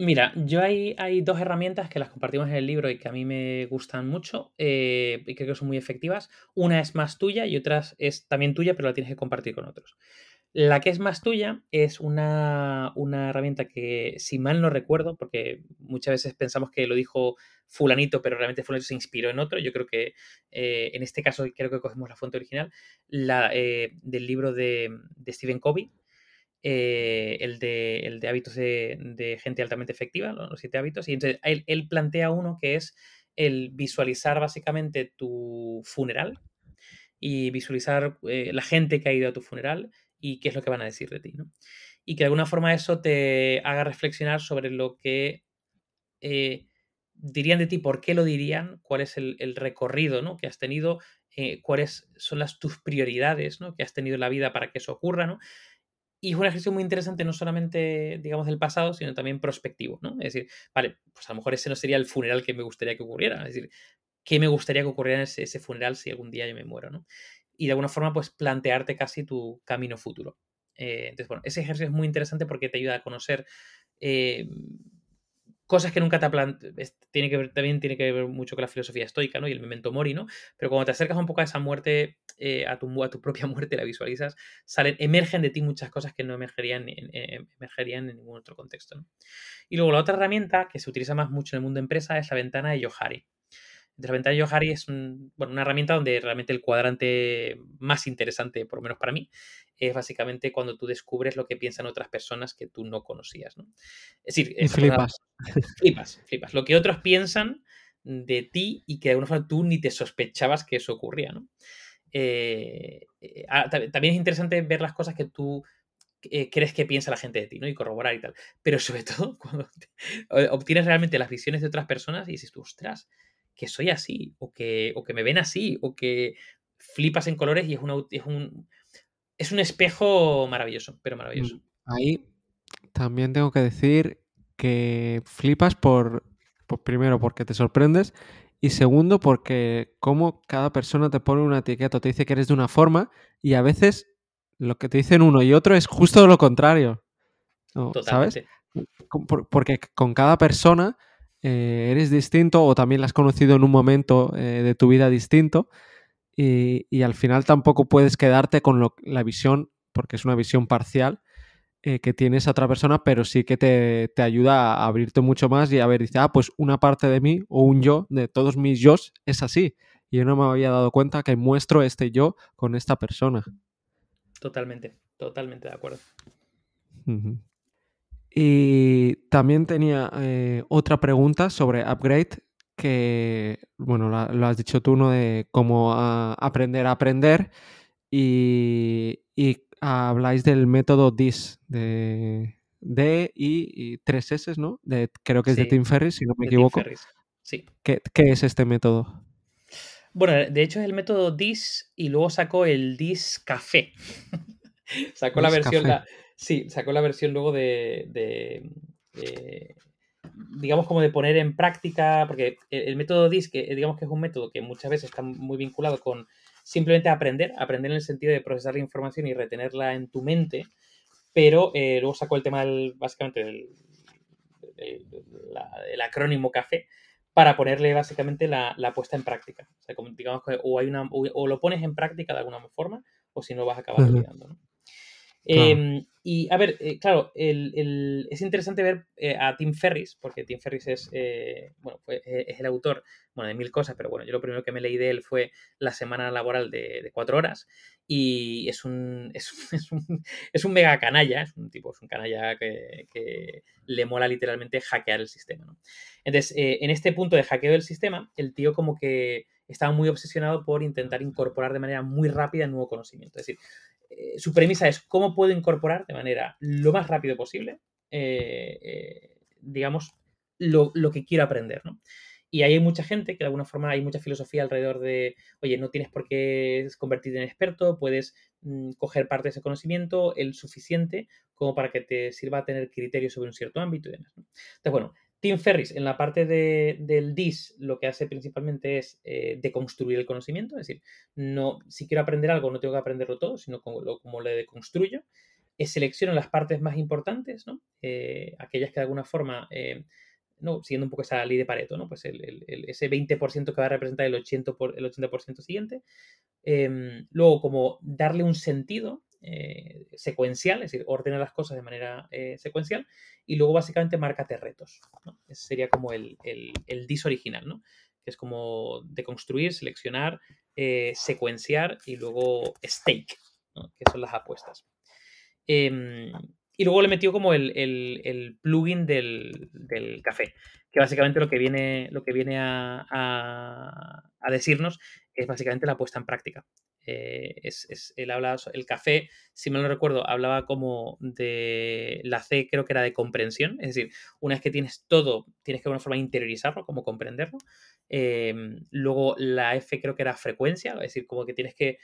Mira, yo hay, hay dos herramientas que las compartimos en el libro y que a mí me gustan mucho eh, y creo que son muy efectivas. Una es más tuya y otra es también tuya, pero la tienes que compartir con otros. La que es más tuya es una, herramienta que, si mal no recuerdo, porque muchas veces pensamos que lo dijo fulanito, pero realmente fulanito se inspiró en otro. Yo creo que eh, en este caso creo que cogemos la fuente original, la, eh, del libro de, Stephen Covey, eh, el, de, el, de, hábitos de, gente altamente efectiva, los siete hábitos. Y entonces él plantea uno que es el visualizar básicamente tu funeral y visualizar la gente que ha ido a tu funeral y qué es lo que van a decir de ti, ¿no? Y que de alguna forma eso te haga reflexionar sobre lo que eh, dirían de ti, por qué lo dirían, cuál es el, recorrido ¿no? que has tenido, eh, cuáles son las tus prioridades ¿no? que has tenido en la vida para que eso ocurra, ¿no? Y es un ejercicio muy interesante, no solamente, digamos, del pasado, sino también prospectivo, ¿no? Es decir, vale, pues a lo mejor ese no sería el funeral que me gustaría que ocurriera. Es decir, ¿qué me gustaría que ocurriera en ese, ese funeral si algún día yo me muero, ¿no? Y de alguna forma pues plantearte casi tu camino futuro. Eh, entonces, bueno, ese ejercicio es muy interesante porque te ayuda a conocer eh, cosas que nunca te planteado. Tiene que ver, también tiene que ver mucho con la filosofía estoica, ¿no? Y el memento mori, ¿no? Pero cuando te acercas un poco a esa muerte, eh, a, tu, a tu propia muerte, la visualizas, salen, emergen de ti muchas cosas que no emergerían, en, ningún otro contexto, ¿no? Y luego la otra herramienta que se utiliza más mucho en el mundo empresa es la ventana de Yohari. De ventana de Johari es una herramienta donde realmente el cuadrante más interesante, por lo menos para mí, es básicamente cuando tú descubres lo que piensan otras personas que tú no conocías. ¿no? Es decir, flipas. flipas, flipas. Lo que otros piensan de ti y que de alguna forma tú ni te sospechabas que eso ocurría. ¿no? Eh, eh, ah, también es interesante ver las cosas que tú eh, crees que piensa la gente de ti, ¿no? Y corroborar y tal. Pero sobre todo cuando obtienes realmente las visiones de otras personas y dices tú, ostras, que soy así, o que, o que me ven así, o que flipas en colores y es, es, un, es un espejo maravilloso, pero maravilloso. Mm, ahí también tengo que decir que flipas por, primero porque te sorprendes y segundo porque como cada persona te pone una etiqueta, te dice que eres de una forma y a veces lo que te dicen uno y otro es justo lo contrario. ¿Sabes? Porque con cada persona eh, eres distinto o también la has conocido en un momento eh, de tu vida distinto y, al final tampoco puedes quedarte con la visión, porque es una visión parcial, eh, que tienes a otra persona, pero sí que te, ayuda a abrirte mucho más y a ver, dice, ah, pues una parte de mí o un yo, de todos mis yo, es así. Y yo no me había dado cuenta que muestro este yo con esta persona. Totalmente, totalmente de acuerdo. Y también tenía eh, otra pregunta sobre Upgrade, que, bueno, lo, has dicho tú, ¿no? De cómo aprender a aprender y, habláis del método DIS, de D, y tres S, ¿no? De, creo que es de Tim Ferriss, si no me equivoco. Sí. ¿Qué, ¿Qué, es este método? Bueno, de hecho es el método DIS y luego sacó el DIS Café. sacó la versión, sí, sacó la versión luego de, digamos como de poner en práctica, porque el, método DIS, que digamos que es un método que muchas veces está muy vinculado con simplemente aprender, aprender en el sentido de procesar la información y retenerla en tu mente, pero eh, luego sacó el tema del, básicamente del, acrónimo CAFE para ponerle básicamente la, puesta en práctica. O sea, como, digamos que o, hay una, o, lo pones en práctica de alguna forma o si no vas a acabar olvidando. ¿no? Em, y a ver, eh, claro, es interesante ver eh, a Tim Ferris, porque Tim Ferris es, eh, bueno, es el autor bueno, de mil cosas, pero bueno, yo lo primero que me leí de él fue la semana laboral de, cuatro horas y es un, es, un, mega canalla, es un tipo, es un canalla que, le mola literalmente hackear el sistema. Entonces, en este punto de hackeo del sistema, el tío como que estaba muy obsesionado por intentar incorporar de manera muy rápida nuevo conocimiento. Es decir, eh, su premisa es cómo puedo incorporar de manera lo más rápido posible, eh, eh, digamos, lo, que quiero aprender, ¿no? Y ahí hay mucha gente que de alguna forma hay mucha filosofía alrededor de, oye, no tienes por qué convertirte en experto, puedes mm, coger parte de ese conocimiento, el suficiente como para que te sirva a tener criterios sobre un cierto ámbito y demás. Entonces, bueno, Tim Ferris, en la parte del DIS, lo que hace principalmente es eh, deconstruir el conocimiento, es decir, no, si quiero aprender algo, no tengo que aprenderlo todo, sino como, lo, deconstruyo. Eh, selecciono las partes más importantes, ¿no? Eh, aquellas que de alguna forma, no, siguiendo un poco esa ley de Pareto, ¿no? Pues ese 20% que va a representar el 80%, por, el 80 siguiente. Em, luego, como darle un sentido eh, secuencial, es decir, ordena las cosas de manera eh, secuencial y luego básicamente márcate retos. Ese sería como el, el, DIS original, ¿no? que es como deconstruir, seleccionar, eh, secuenciar y luego stake, que son las apuestas. Em, y luego le metió como el, plugin del, café, que básicamente lo que viene, lo que viene a, a decirnos es básicamente la puesta en práctica. Eh, es, habla, el café, si mal no recuerdo, hablaba como de la C, creo que era de comprensión, es decir, una vez que tienes todo, tienes que de alguna forma interiorizarlo, como comprenderlo. Em, luego la F creo que era frecuencia, es decir, como que tienes que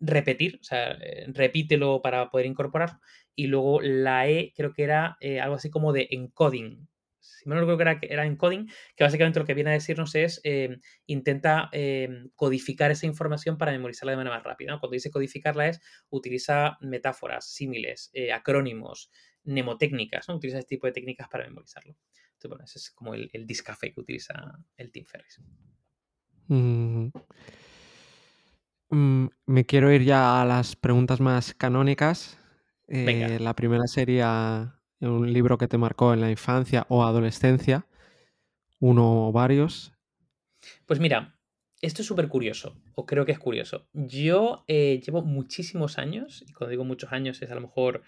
repetir, o sea, eh, repítelo para poder incorporarlo. Y luego la E creo que era eh, algo así como de encoding, si me creo que era, era encoding, que básicamente lo que viene a decirnos es eh, intenta eh, codificar esa información para memorizarla de manera más rápida. Cuando dice codificarla es utiliza metáforas, símiles, eh, acrónimos, mnemotécnicas, ¿no? utiliza este tipo de técnicas para memorizarlo. Entonces, bueno, ese es como el, el discafé que utiliza el Team Ferris. Mm. Mm, me quiero ir ya a las preguntas más canónicas. la primera sería un libro que te marcó en la infancia o adolescencia, uno o varios. Pues mira, esto es súper curioso, o creo que es curioso. Yo eh, llevo muchísimos años, y cuando digo muchos años es a lo mejor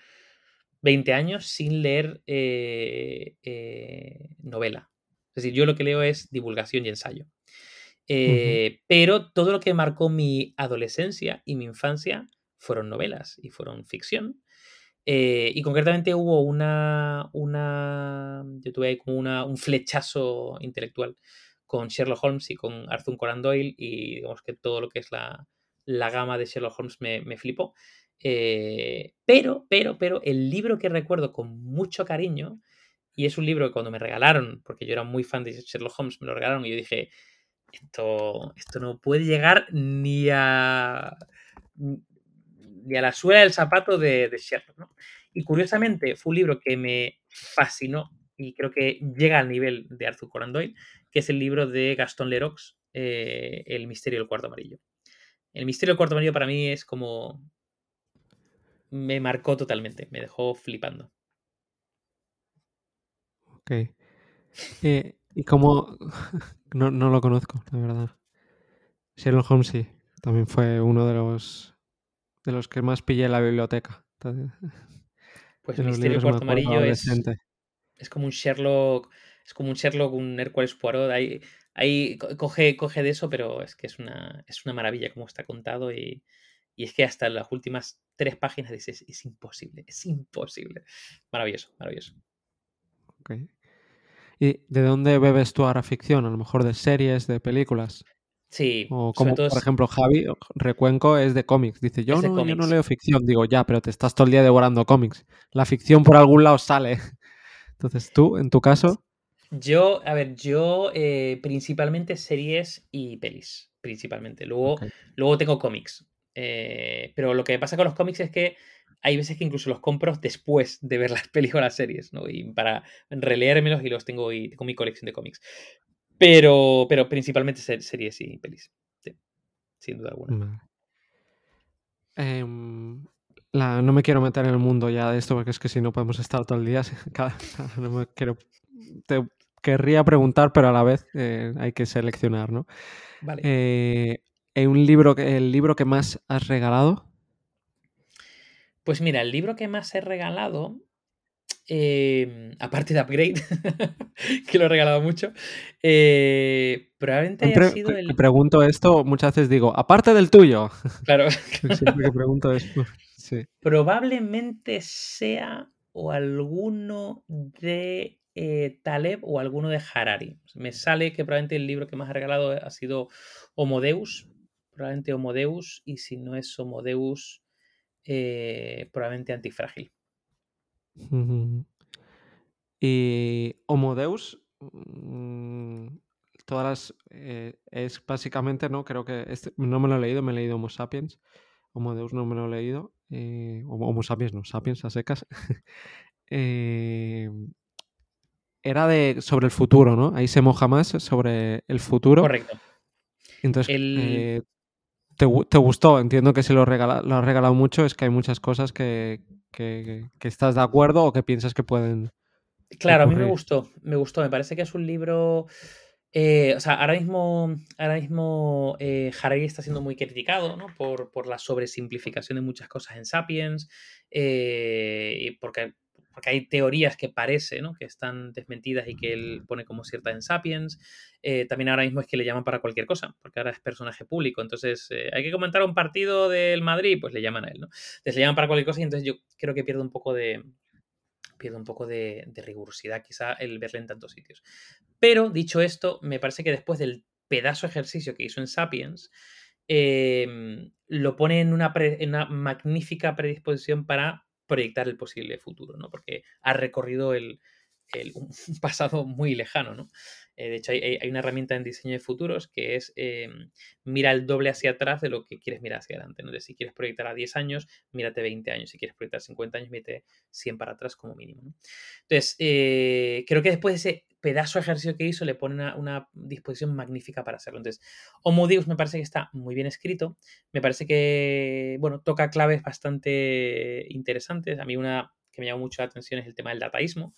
20 años, sin leer eh, eh, novela. Es decir, yo lo que leo es divulgación y ensayo. Pero todo lo que marcó mi adolescencia y mi infancia fueron novelas y fueron ficción. Eh, y concretamente hubo una, una yo tuve ahí como una, un flechazo intelectual con Sherlock Holmes y con Arthur Conan Doyle y digamos que todo lo que es la, la gama de Sherlock Holmes me, me flipó. Eh, pero, pero, pero el libro que recuerdo con mucho cariño, y es un libro que cuando me regalaron, porque yo era muy fan de Sherlock Holmes, me lo regalaron y yo dije, esto, esto no puede llegar ni a y a la suela del zapato de, de Sherlock. ¿no? Y curiosamente fue un libro que me fascinó y creo que llega al nivel de Arthur Conan Doyle, que es el libro de Gastón Lerox, eh, El misterio del cuarto amarillo. El misterio del cuarto amarillo para mí es como... Me marcó totalmente, me dejó flipando. Ok. Eh, y como... no, no lo conozco, la verdad. Sherlock Holmes sí, también fue uno de los de los que más pillé en la biblioteca. pues el Misterio Cuarto Amarillo es, es, como un Sherlock es como un Sherlock, un Hércules Poirot, ahí, ahí coge, coge de eso, pero es que es una, es una maravilla como está contado y, y es que hasta las últimas tres páginas dices, es imposible, es imposible. Maravilloso, maravilloso. Okay. ¿Y de dónde bebes tú ahora ficción? A lo mejor de series, de películas. Sí. O como, por ejemplo, Javi Recuenco es de cómics. Dice, yo no, yo no leo ficción. Digo, ya, pero te estás todo el día devorando cómics. La ficción por algún lado sale. Entonces, tú, en tu caso. Yo, a ver, yo eh, principalmente series y pelis, principalmente. Luego, luego tengo cómics. Eh, pero lo que pasa con los cómics es que hay veces que incluso los compro después de ver las pelis o las series, ¿no? Y para releérmelos y los tengo y tengo mi colección de cómics. Pero, pero principalmente series y pelis. Sí, sin duda alguna. Em, no me quiero meter en el mundo ya de esto porque es que si no podemos estar todo el día. no me quiero, te querría preguntar, pero a la vez eh, hay que seleccionar, ¿no? Vale. Eh, un libro, ¿El libro que más has regalado? Pues mira, el libro que más he regalado, em, aparte de Upgrade, que lo he regalado mucho, eh, probablemente haya sido el... Te pregunto esto, muchas veces digo, aparte del tuyo. Claro. Siempre que pregunto esto. Sí. Probablemente sea o alguno de eh, Taleb o alguno de Harari. Me sale que probablemente el libro que más he regalado ha sido Homodeus, probablemente Homodeus, y si no es Homodeus, eh, probablemente antifrágil. Y Homodeus, mm, todas las. Eh, es básicamente, ¿no? Creo que. Este, no me lo he leído, me he leído Homo sapiens. Homodeus no me lo he leído. Eh, Homo sapiens, no, sapiens a secas. era de sobre el futuro, ¿no? Ahí se moja más sobre el futuro. Correcto. Entonces, el te, gustó, entiendo que si lo, regala, lo has regalado mucho, es que hay muchas cosas que, estás de acuerdo o que piensas que pueden. Claro, a mí me gustó, me gustó, me parece que es un libro. Eh, o sea, ahora mismo, ahora mismo eh, Harari está siendo muy criticado ¿no? por, por, la sobresimplificación de muchas cosas en Sapiens, eh, porque porque hay teorías que parece ¿no? que están desmentidas y que él pone como ciertas en Sapiens. Eh, también ahora mismo es que le llaman para cualquier cosa, porque ahora es personaje público. Entonces, eh, hay que comentar un partido del Madrid, pues le llaman a él, ¿no? Entonces le llaman para cualquier cosa y entonces yo creo que pierde un poco de, pierde un poco de, rigurosidad quizá el verle en tantos sitios. Pero, dicho esto, me parece que después del pedazo ejercicio que hizo en Sapiens, em, lo pone en una, en una magnífica predisposición para proyectar el posible futuro, ¿no? Porque ha recorrido el, un pasado muy lejano, ¿no? Eh, de hecho, hay, una herramienta en diseño de futuros que es eh, mira el doble hacia atrás de lo que quieres mirar hacia adelante. ¿no? Si quieres proyectar a 10 años, mírate 20 años. Si quieres proyectar 50 años, mírate 100 para atrás como mínimo. Entonces, eh, creo que después de ese pedazo de ejercicio que hizo, le pone una, disposición magnífica para hacerlo. Entonces, Homo Deus me parece que está muy bien escrito. Me parece que, bueno, toca claves bastante interesantes. A mí una que me llama mucho la atención es el tema del dataísmo.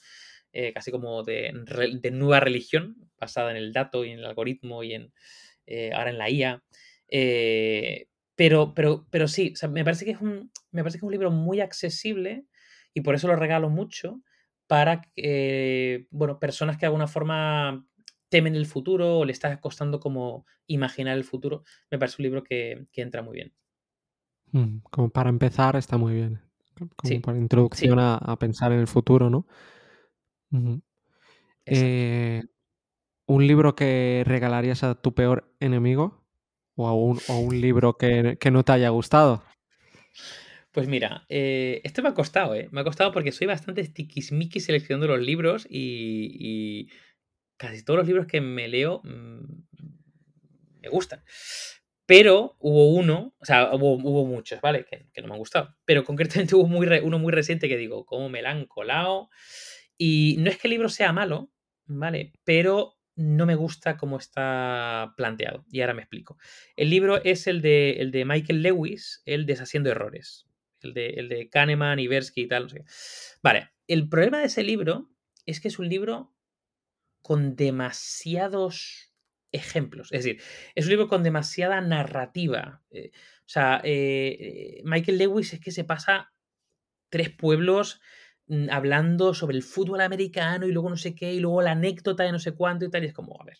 Eh, casi como de, nueva religión, basada en el dato y en el algoritmo y en eh, ahora en la IA. Eh, pero, pero, pero sí, me, parece que es un, me parece que es un libro muy accesible y por eso lo regalo mucho para bueno, personas que de alguna forma temen el futuro o le está costando como imaginar el futuro. Me parece un libro que, entra muy bien. Mm, como para empezar está muy bien. Como para introducción a, a, pensar en el futuro, ¿no? Eh, ¿Un libro que regalarías a tu peor enemigo? ¿O, a un, un libro que, no te haya gustado? Pues mira, eh, esto me ha costado, ¿eh? Me ha costado porque soy bastante stickismiquis seleccionando los libros y, casi todos los libros que me leo mm, me gustan. Pero hubo uno, o sea, hubo, muchos, ¿vale? Que, no me han gustado. Pero concretamente hubo muy uno muy reciente que digo, ¿cómo me la han colado? Y no es que el libro sea malo, ¿vale? Pero no me gusta cómo está planteado. Y ahora me explico. El libro es el de, el de Michael Lewis, el Deshaciendo Errores. El de, el de Kahneman, Iversky y tal. Vale, el problema de ese libro es que es un libro con demasiados ejemplos. Es decir, es un libro con demasiada narrativa. Eh, o sea, eh, Michael Lewis es que se pasa tres pueblos hablando sobre el fútbol americano y luego no sé qué, y luego la anécdota de no sé cuánto y tal, y es como, a ver,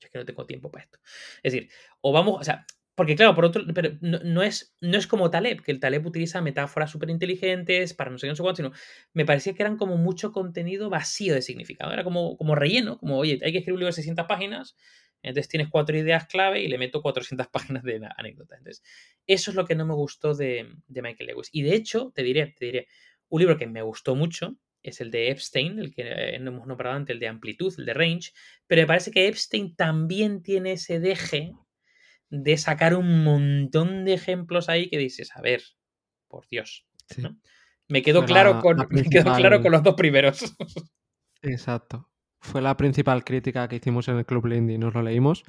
yo es que no tengo tiempo para esto. Es decir, o vamos, o sea, porque claro, por otro, pero no, es, no es como Taleb, que el Taleb utiliza metáforas súper inteligentes para no sé qué, no sé cuánto, sino me parecía que eran como mucho contenido vacío de significado. Era como, como relleno, como, oye, hay que escribir un libro de 600 páginas, entonces tienes cuatro ideas clave y le meto 400 páginas de anécdotas. Entonces, eso es lo que no me gustó de, de Michael Lewis. Y de hecho, te diré, te diré, un libro que me gustó mucho es el de Epstein, el que eh, no hemos nombrado antes, el de amplitud, el de range, pero me parece que Epstein también tiene ese deje de sacar un montón de ejemplos ahí que dices, a ver, por Dios. Me, quedó claro con, claro con los dos primeros. Exacto. Fue la principal crítica que hicimos en el Club Lindy. Nos lo leímos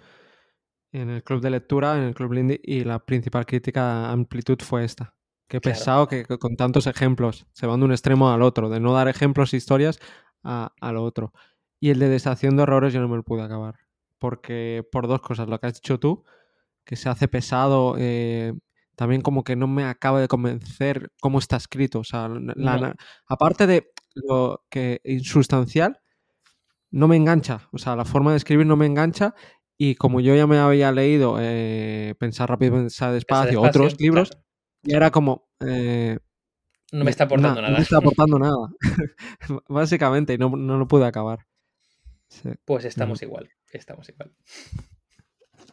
en el club de lectura, en el Club Lindy, y la principal crítica a amplitud fue esta. Qué pesado que, con tantos ejemplos se van de un extremo al otro, de no dar ejemplos, e historias a, lo otro. Y el de deshaciendo errores yo no me lo pude acabar. Porque por dos cosas, lo que has dicho tú, que se hace pesado. Eh, también como que no me acaba de convencer cómo está escrito. O sea, aparte de lo que insustancial, no me engancha. O sea, la forma de escribir no me engancha. Y como yo ya me había leído eh, Pensar rápido, pensar despacio, otros libros, y era como... Eh, no me está aportando nada. No me está aportando nada. Básicamente, y no, no lo pude acabar. Pues estamos igual, estamos igual.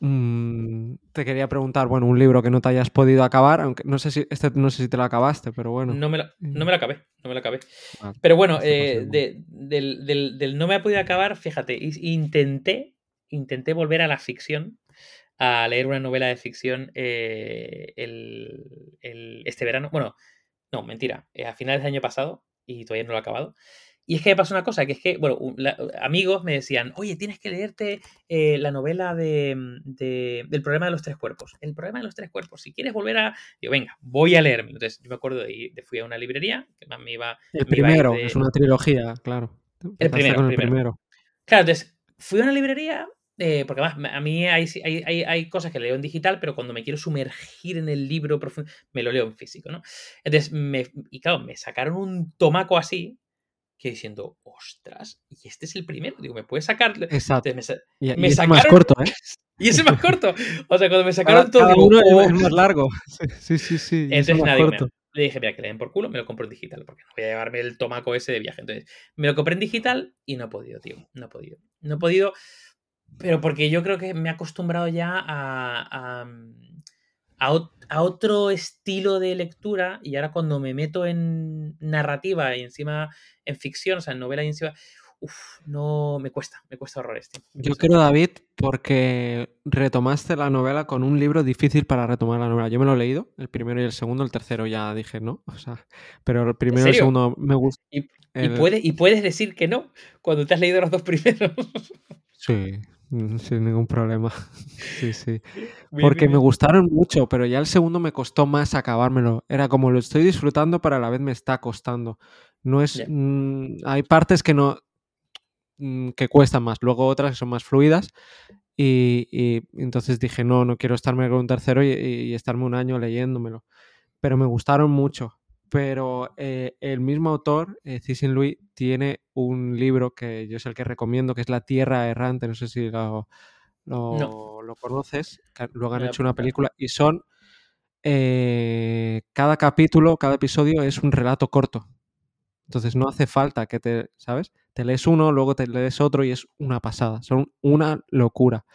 Mm, te quería preguntar, bueno, un libro que no te hayas podido acabar, aunque no sé si este no sé si te lo acabaste, pero bueno. No me lo, no me acabé, no me lo acabé. Ah, pero bueno, eh, del, no me ha podido acabar, fíjate, intenté, intenté volver a la ficción, a leer una novela de ficción eh, este verano. Bueno, no, mentira, eh, a finales del año pasado y todavía no lo he acabado. Y es que me pasó una cosa, que es que, bueno, amigos me decían, oye, tienes que leerte eh, la novela de, del problema de los tres cuerpos. El problema de los tres cuerpos. Si quieres volver a... Digo, venga, voy a leerme. Entonces, yo me acuerdo de ir, fui a una librería, que más me iba... El primero, es una trilogía, claro. El primero, el primero. Claro, entonces, fui a una librería, eh, porque además a mí hay, hay, hay, cosas que leo en digital, pero cuando me quiero sumergir en el libro profundo, me lo leo en físico, ¿no? Entonces, me, y claro, me sacaron un tomaco así, que diciendo, ostras, y este es el primero. Digo, ¿me puedes sacar? Exacto. Me, y, es más corto, ¿eh? Y ese más corto. O sea, cuando me sacaron todo. Cada uno es oh". más largo. Sí, sí, sí. Entonces, nada, le dije, mira, que le den por culo, me lo compro en digital, porque no voy a llevarme el tomaco ese de viaje. Entonces, me lo compré en digital y no he podido, tío. No he podido. No he podido. Pero porque yo creo que me he acostumbrado ya a, a, otro estilo de lectura y ahora cuando me meto en narrativa y encima en ficción, o sea, en novela y encima, uff, no, me cuesta, me cuesta horrores. Tío. Yo creo, David, porque retomaste la novela con un libro difícil para retomar la novela. Yo me lo he leído, el primero y el segundo, el tercero ya dije no, o sea, pero el primero y el segundo me gusta. ¿Y, y puedes decir que no cuando te has leído los dos primeros. Sí, Mm, sin ningún problema. Sí, sí. Porque me gustaron mucho, pero ya el segundo me costó más acabármelo. Era como lo estoy disfrutando, pero a la vez me está costando. No es. Mm, hay partes que no. Mm, que cuestan más. Luego otras que son más fluidas. Y, entonces dije, no, no quiero estarme con un tercero y estarme un año leyéndomelo. Pero me gustaron mucho pero eh, el mismo autor, eh, Cixin Louis, tiene un libro que yo es el que recomiendo, que es La Tierra Errante, no sé si lo, lo, conoces, luego han hecho una película y son, eh, cada capítulo, cada episodio es un relato corto. Entonces no hace falta que te, ¿sabes? Te lees uno, luego te lees otro y es una pasada, son una locura.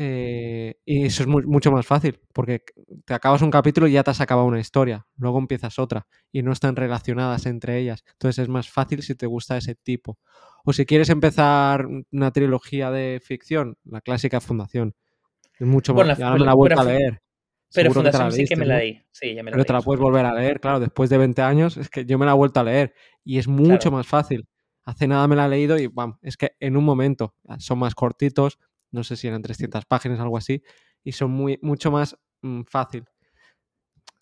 Eh, y eso es mucho más fácil, porque te acabas un capítulo y ya te has acabado una historia, luego empiezas otra y no están relacionadas entre ellas. Entonces es más fácil si te gusta ese tipo. O si quieres empezar una trilogía de ficción, la clásica Fundación. Es mucho más. Ya me la vuelto a leer. Pero Fundación sí que me la di. Sí, ya me la pero te la puedes volver a leer, claro, después de 20 años, es que yo me la he vuelto a leer y es mucho más fácil. Hace nada me la he leído y vamos, es que en un momento son más cortitos, no sé si eran 300 páginas, algo así, y son muy, mucho más mm, fácil.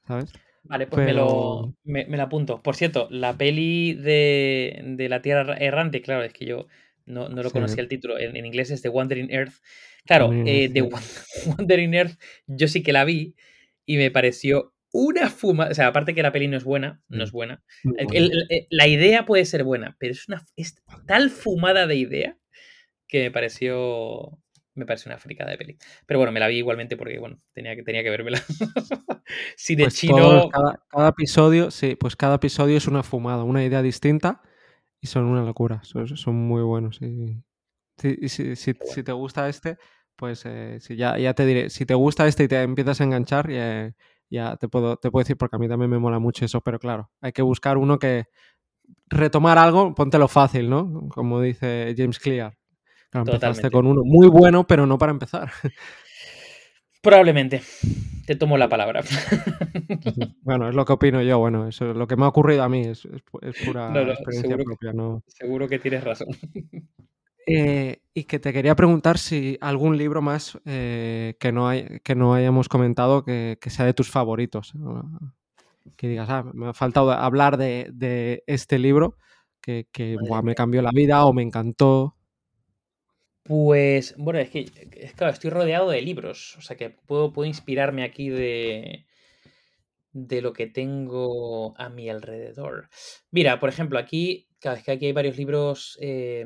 ¿Sabes? Vale, pues me, lo, me, apunto. Por cierto, la peli de, la Tierra Errante, claro, es que yo no, lo conocía el título. En, inglés es The Wandering Earth. Claro, The eh, Wandering Earth yo sí que la vi y me pareció una fuma. O sea, aparte que la peli no es buena, no es buena. El- el- el- la idea puede ser buena, pero es una es tal fumada de idea que me pareció. Me pareció una fricada de peli. Pero bueno, me la vi igualmente porque, bueno, tenía que, tenía que vérmela. Cine Pues chino. cada, cada episodio, sí, pues cada episodio es una fumada, una idea distinta y son una locura. Son, son muy buenos. Y, si, si- bueno. si te gusta este, pues eh, sí, ya, ya te diré. Si te gusta este y te empiezas a enganchar, ya, ya te, puedo, te puedo decir, porque a mí también me mola mucho eso, pero claro, hay que buscar uno que retomar algo, póntelo fácil, ¿no? Como dice James Clear. Claro, empezaste Totalmente. con uno muy bueno, pero no para empezar. Probablemente. Te tomo la palabra. Bueno, es lo que opino yo. Bueno, eso es lo que me ha ocurrido a mí. Es, es pu- es pura No, no, experiencia seguro que, propia, ¿no? seguro que tienes razón. Eh, y que te quería preguntar si algún libro más eh, que, no hay, que no hayamos comentado que, que sea de tus favoritos. Que digas, ah, me ha faltado hablar de, de este libro que, que buah, me cambió la vida o me encantó. Pues, bueno, es que, es claro, estoy rodeado de libros, o sea que puedo, puedo inspirarme aquí de, de lo que tengo a mi alrededor. Mira, por ejemplo, aquí, claro, es que aquí hay varios libros eh,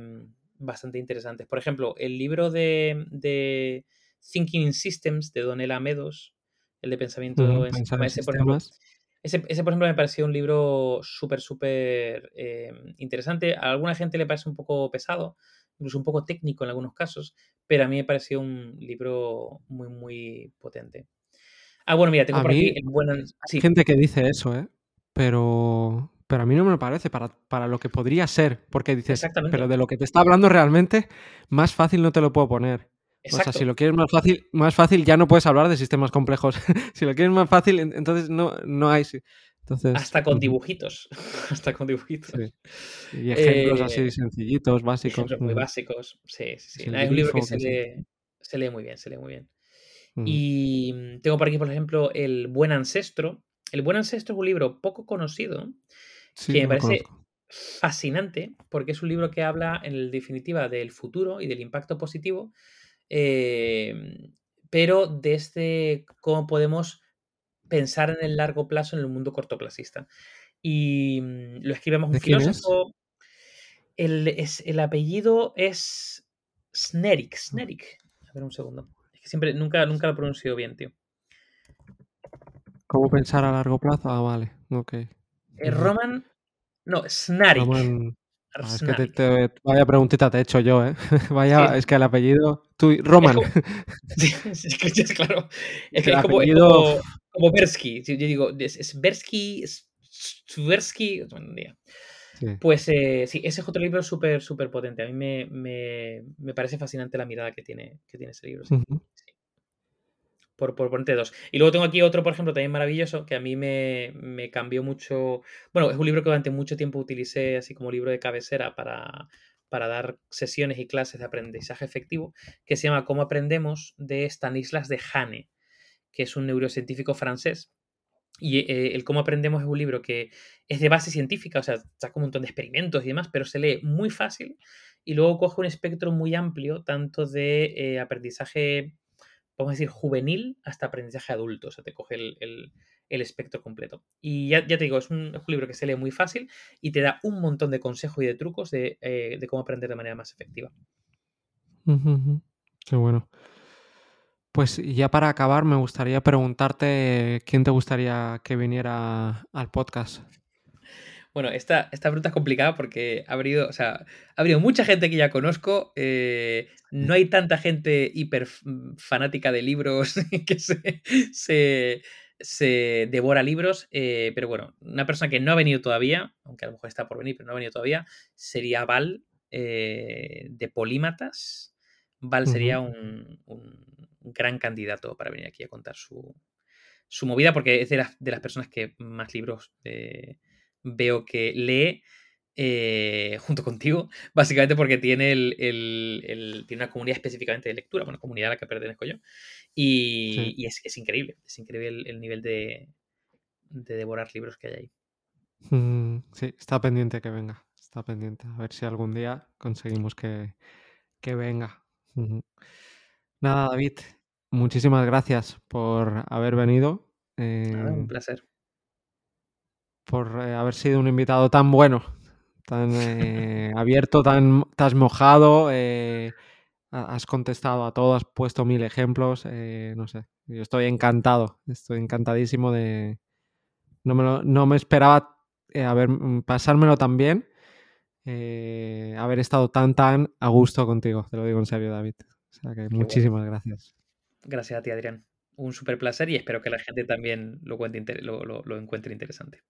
bastante interesantes. Por ejemplo, el libro de, de Thinking in Systems de Donella Meadows, el de pensamiento en sistemas, ese, por ejemplo, ese, ese, por ejemplo, me pareció un libro súper, súper eh, interesante. A alguna gente le parece un poco pesado, incluso un poco técnico en algunos casos, pero a mí me pareció un libro muy, muy potente. Ah, bueno, mira, tengo A por aquí mí, el buen... hay gente que dice eso, ¿eh? Pero, pero a mí no me lo parece para, para lo que podría ser, porque dices, pero de lo que te está hablando realmente, más fácil no te lo puedo poner. O sea, si lo quieres más fácil, más fácil ya no puedes hablar de sistemas complejos. si lo quieres más fácil, en- entonces no, no hay. Entonces, Hasta con dibujitos. Hasta con dibujitos. sí. Y ejemplos así Eh, sencillitos, básicos. ejemplos muy básicos. Sí, sí, sí. Nada, es un libro que se lee, se lee muy bien, se lee muy bien. Y mm, tengo por aquí, por ejemplo, El Buen Ancestro. El Buen Ancestro es un libro poco conocido Sí, que me parece conozco. fascinante porque es un libro que habla, en definitiva, del futuro y del impacto positivo, eh, pero desde cómo podemos pensar en el largo plazo en el mundo cortoplacista. Y mm, lo escribimos un ¿De quién es? filósofo. El, es, el apellido es Snerik. Snerik. A ver un segundo. Es que siempre, nunca, nunca lo pronuncio bien, tío. ¿Cómo pensar a largo plazo? Ah, vale, ok. Eh. Roman. No, Snarik. Roman. Ah, es que te, vaya preguntita te he hecho yo, ¿eh? Sí, Vaya, es que el apellido. Tú, es Roman. como. Sí, es que es claro. Es que El es como, es apellido. como, como Bersky. Yo digo, es, es Bersky, es Tversky. bueno. Sí. Pues eh, sí, ese es otro libro súper, súper potente. A mí me, me, me parece fascinante la mirada que tiene, que tiene ese libro, sí. Por, por ponerte dos. Y luego tengo aquí otro, por ejemplo, también maravilloso, que a mí me, me cambió mucho. Bueno, es un libro que durante mucho tiempo utilicé así como libro de cabecera para, para dar sesiones y clases de aprendizaje efectivo, que se llama Cómo aprendemos de Stanislas de Hane, que es un neurocientífico francés. Y eh, el Cómo aprendemos es un libro que es de base científica, o sea, saca un montón de experimentos y demás, pero se lee muy fácil y luego coge un espectro muy amplio, tanto de eh, aprendizaje, vamos a decir, juvenil hasta aprendizaje adulto, o sea, te coge el, el- espectro completo. Y ya, ya te digo, es un, libro que se lee muy fácil y te da un montón de consejos y de trucos de, eh, de cómo aprender de manera más efectiva. Qué bueno. Pues ya para acabar, me gustaría preguntarte quién te gustaría que viniera al podcast. Bueno, esta, esta pregunta es complicada porque ha habido, o sea, ha habido mucha gente que ya conozco. eh, no hay tanta gente hiper mm, fanática de libros que se, se, se devora libros. eh, pero bueno, una persona que no ha venido todavía, aunque a lo mejor está por venir, pero no ha venido todavía, sería Val eh, de Polímatas. Val sería un gran candidato para venir aquí a contar su, su movida, porque es de las, de las personas que más libros eh, veo que lee eh, junto contigo, básicamente porque tiene, el, el- el- tiene una comunidad específicamente de lectura, bueno, comunidad a la que pertenezco yo, y, Sí. y es, es increíble, es increíble el, el nivel de, de devorar libros que hay ahí. Mm, sí, está pendiente que venga. Está pendiente. A ver si algún día conseguimos que, que venga. Nada, David, muchísimas gracias por haber venido. Un eh, placer. por eh, haber sido un invitado tan bueno, tan eh, abierto, tan, tan mojado. eh, ha- has contestado a todo, has puesto mil ejemplos. no sé, yo estoy encantado, estoy encantadísimo de. No me, lo- no me esperaba haber, mm, pasármelo tan bien, haber estado tan, tan a gusto contigo, te lo digo en serio, David. O sea que Qué bueno. muchísimas gracias. Gracias a ti, Adrián. Un súper placer y espero que la gente también lo, cuente inter- lo, lo- lo encuentre interesante.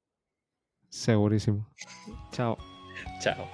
Segurísimo. Chao. Chao.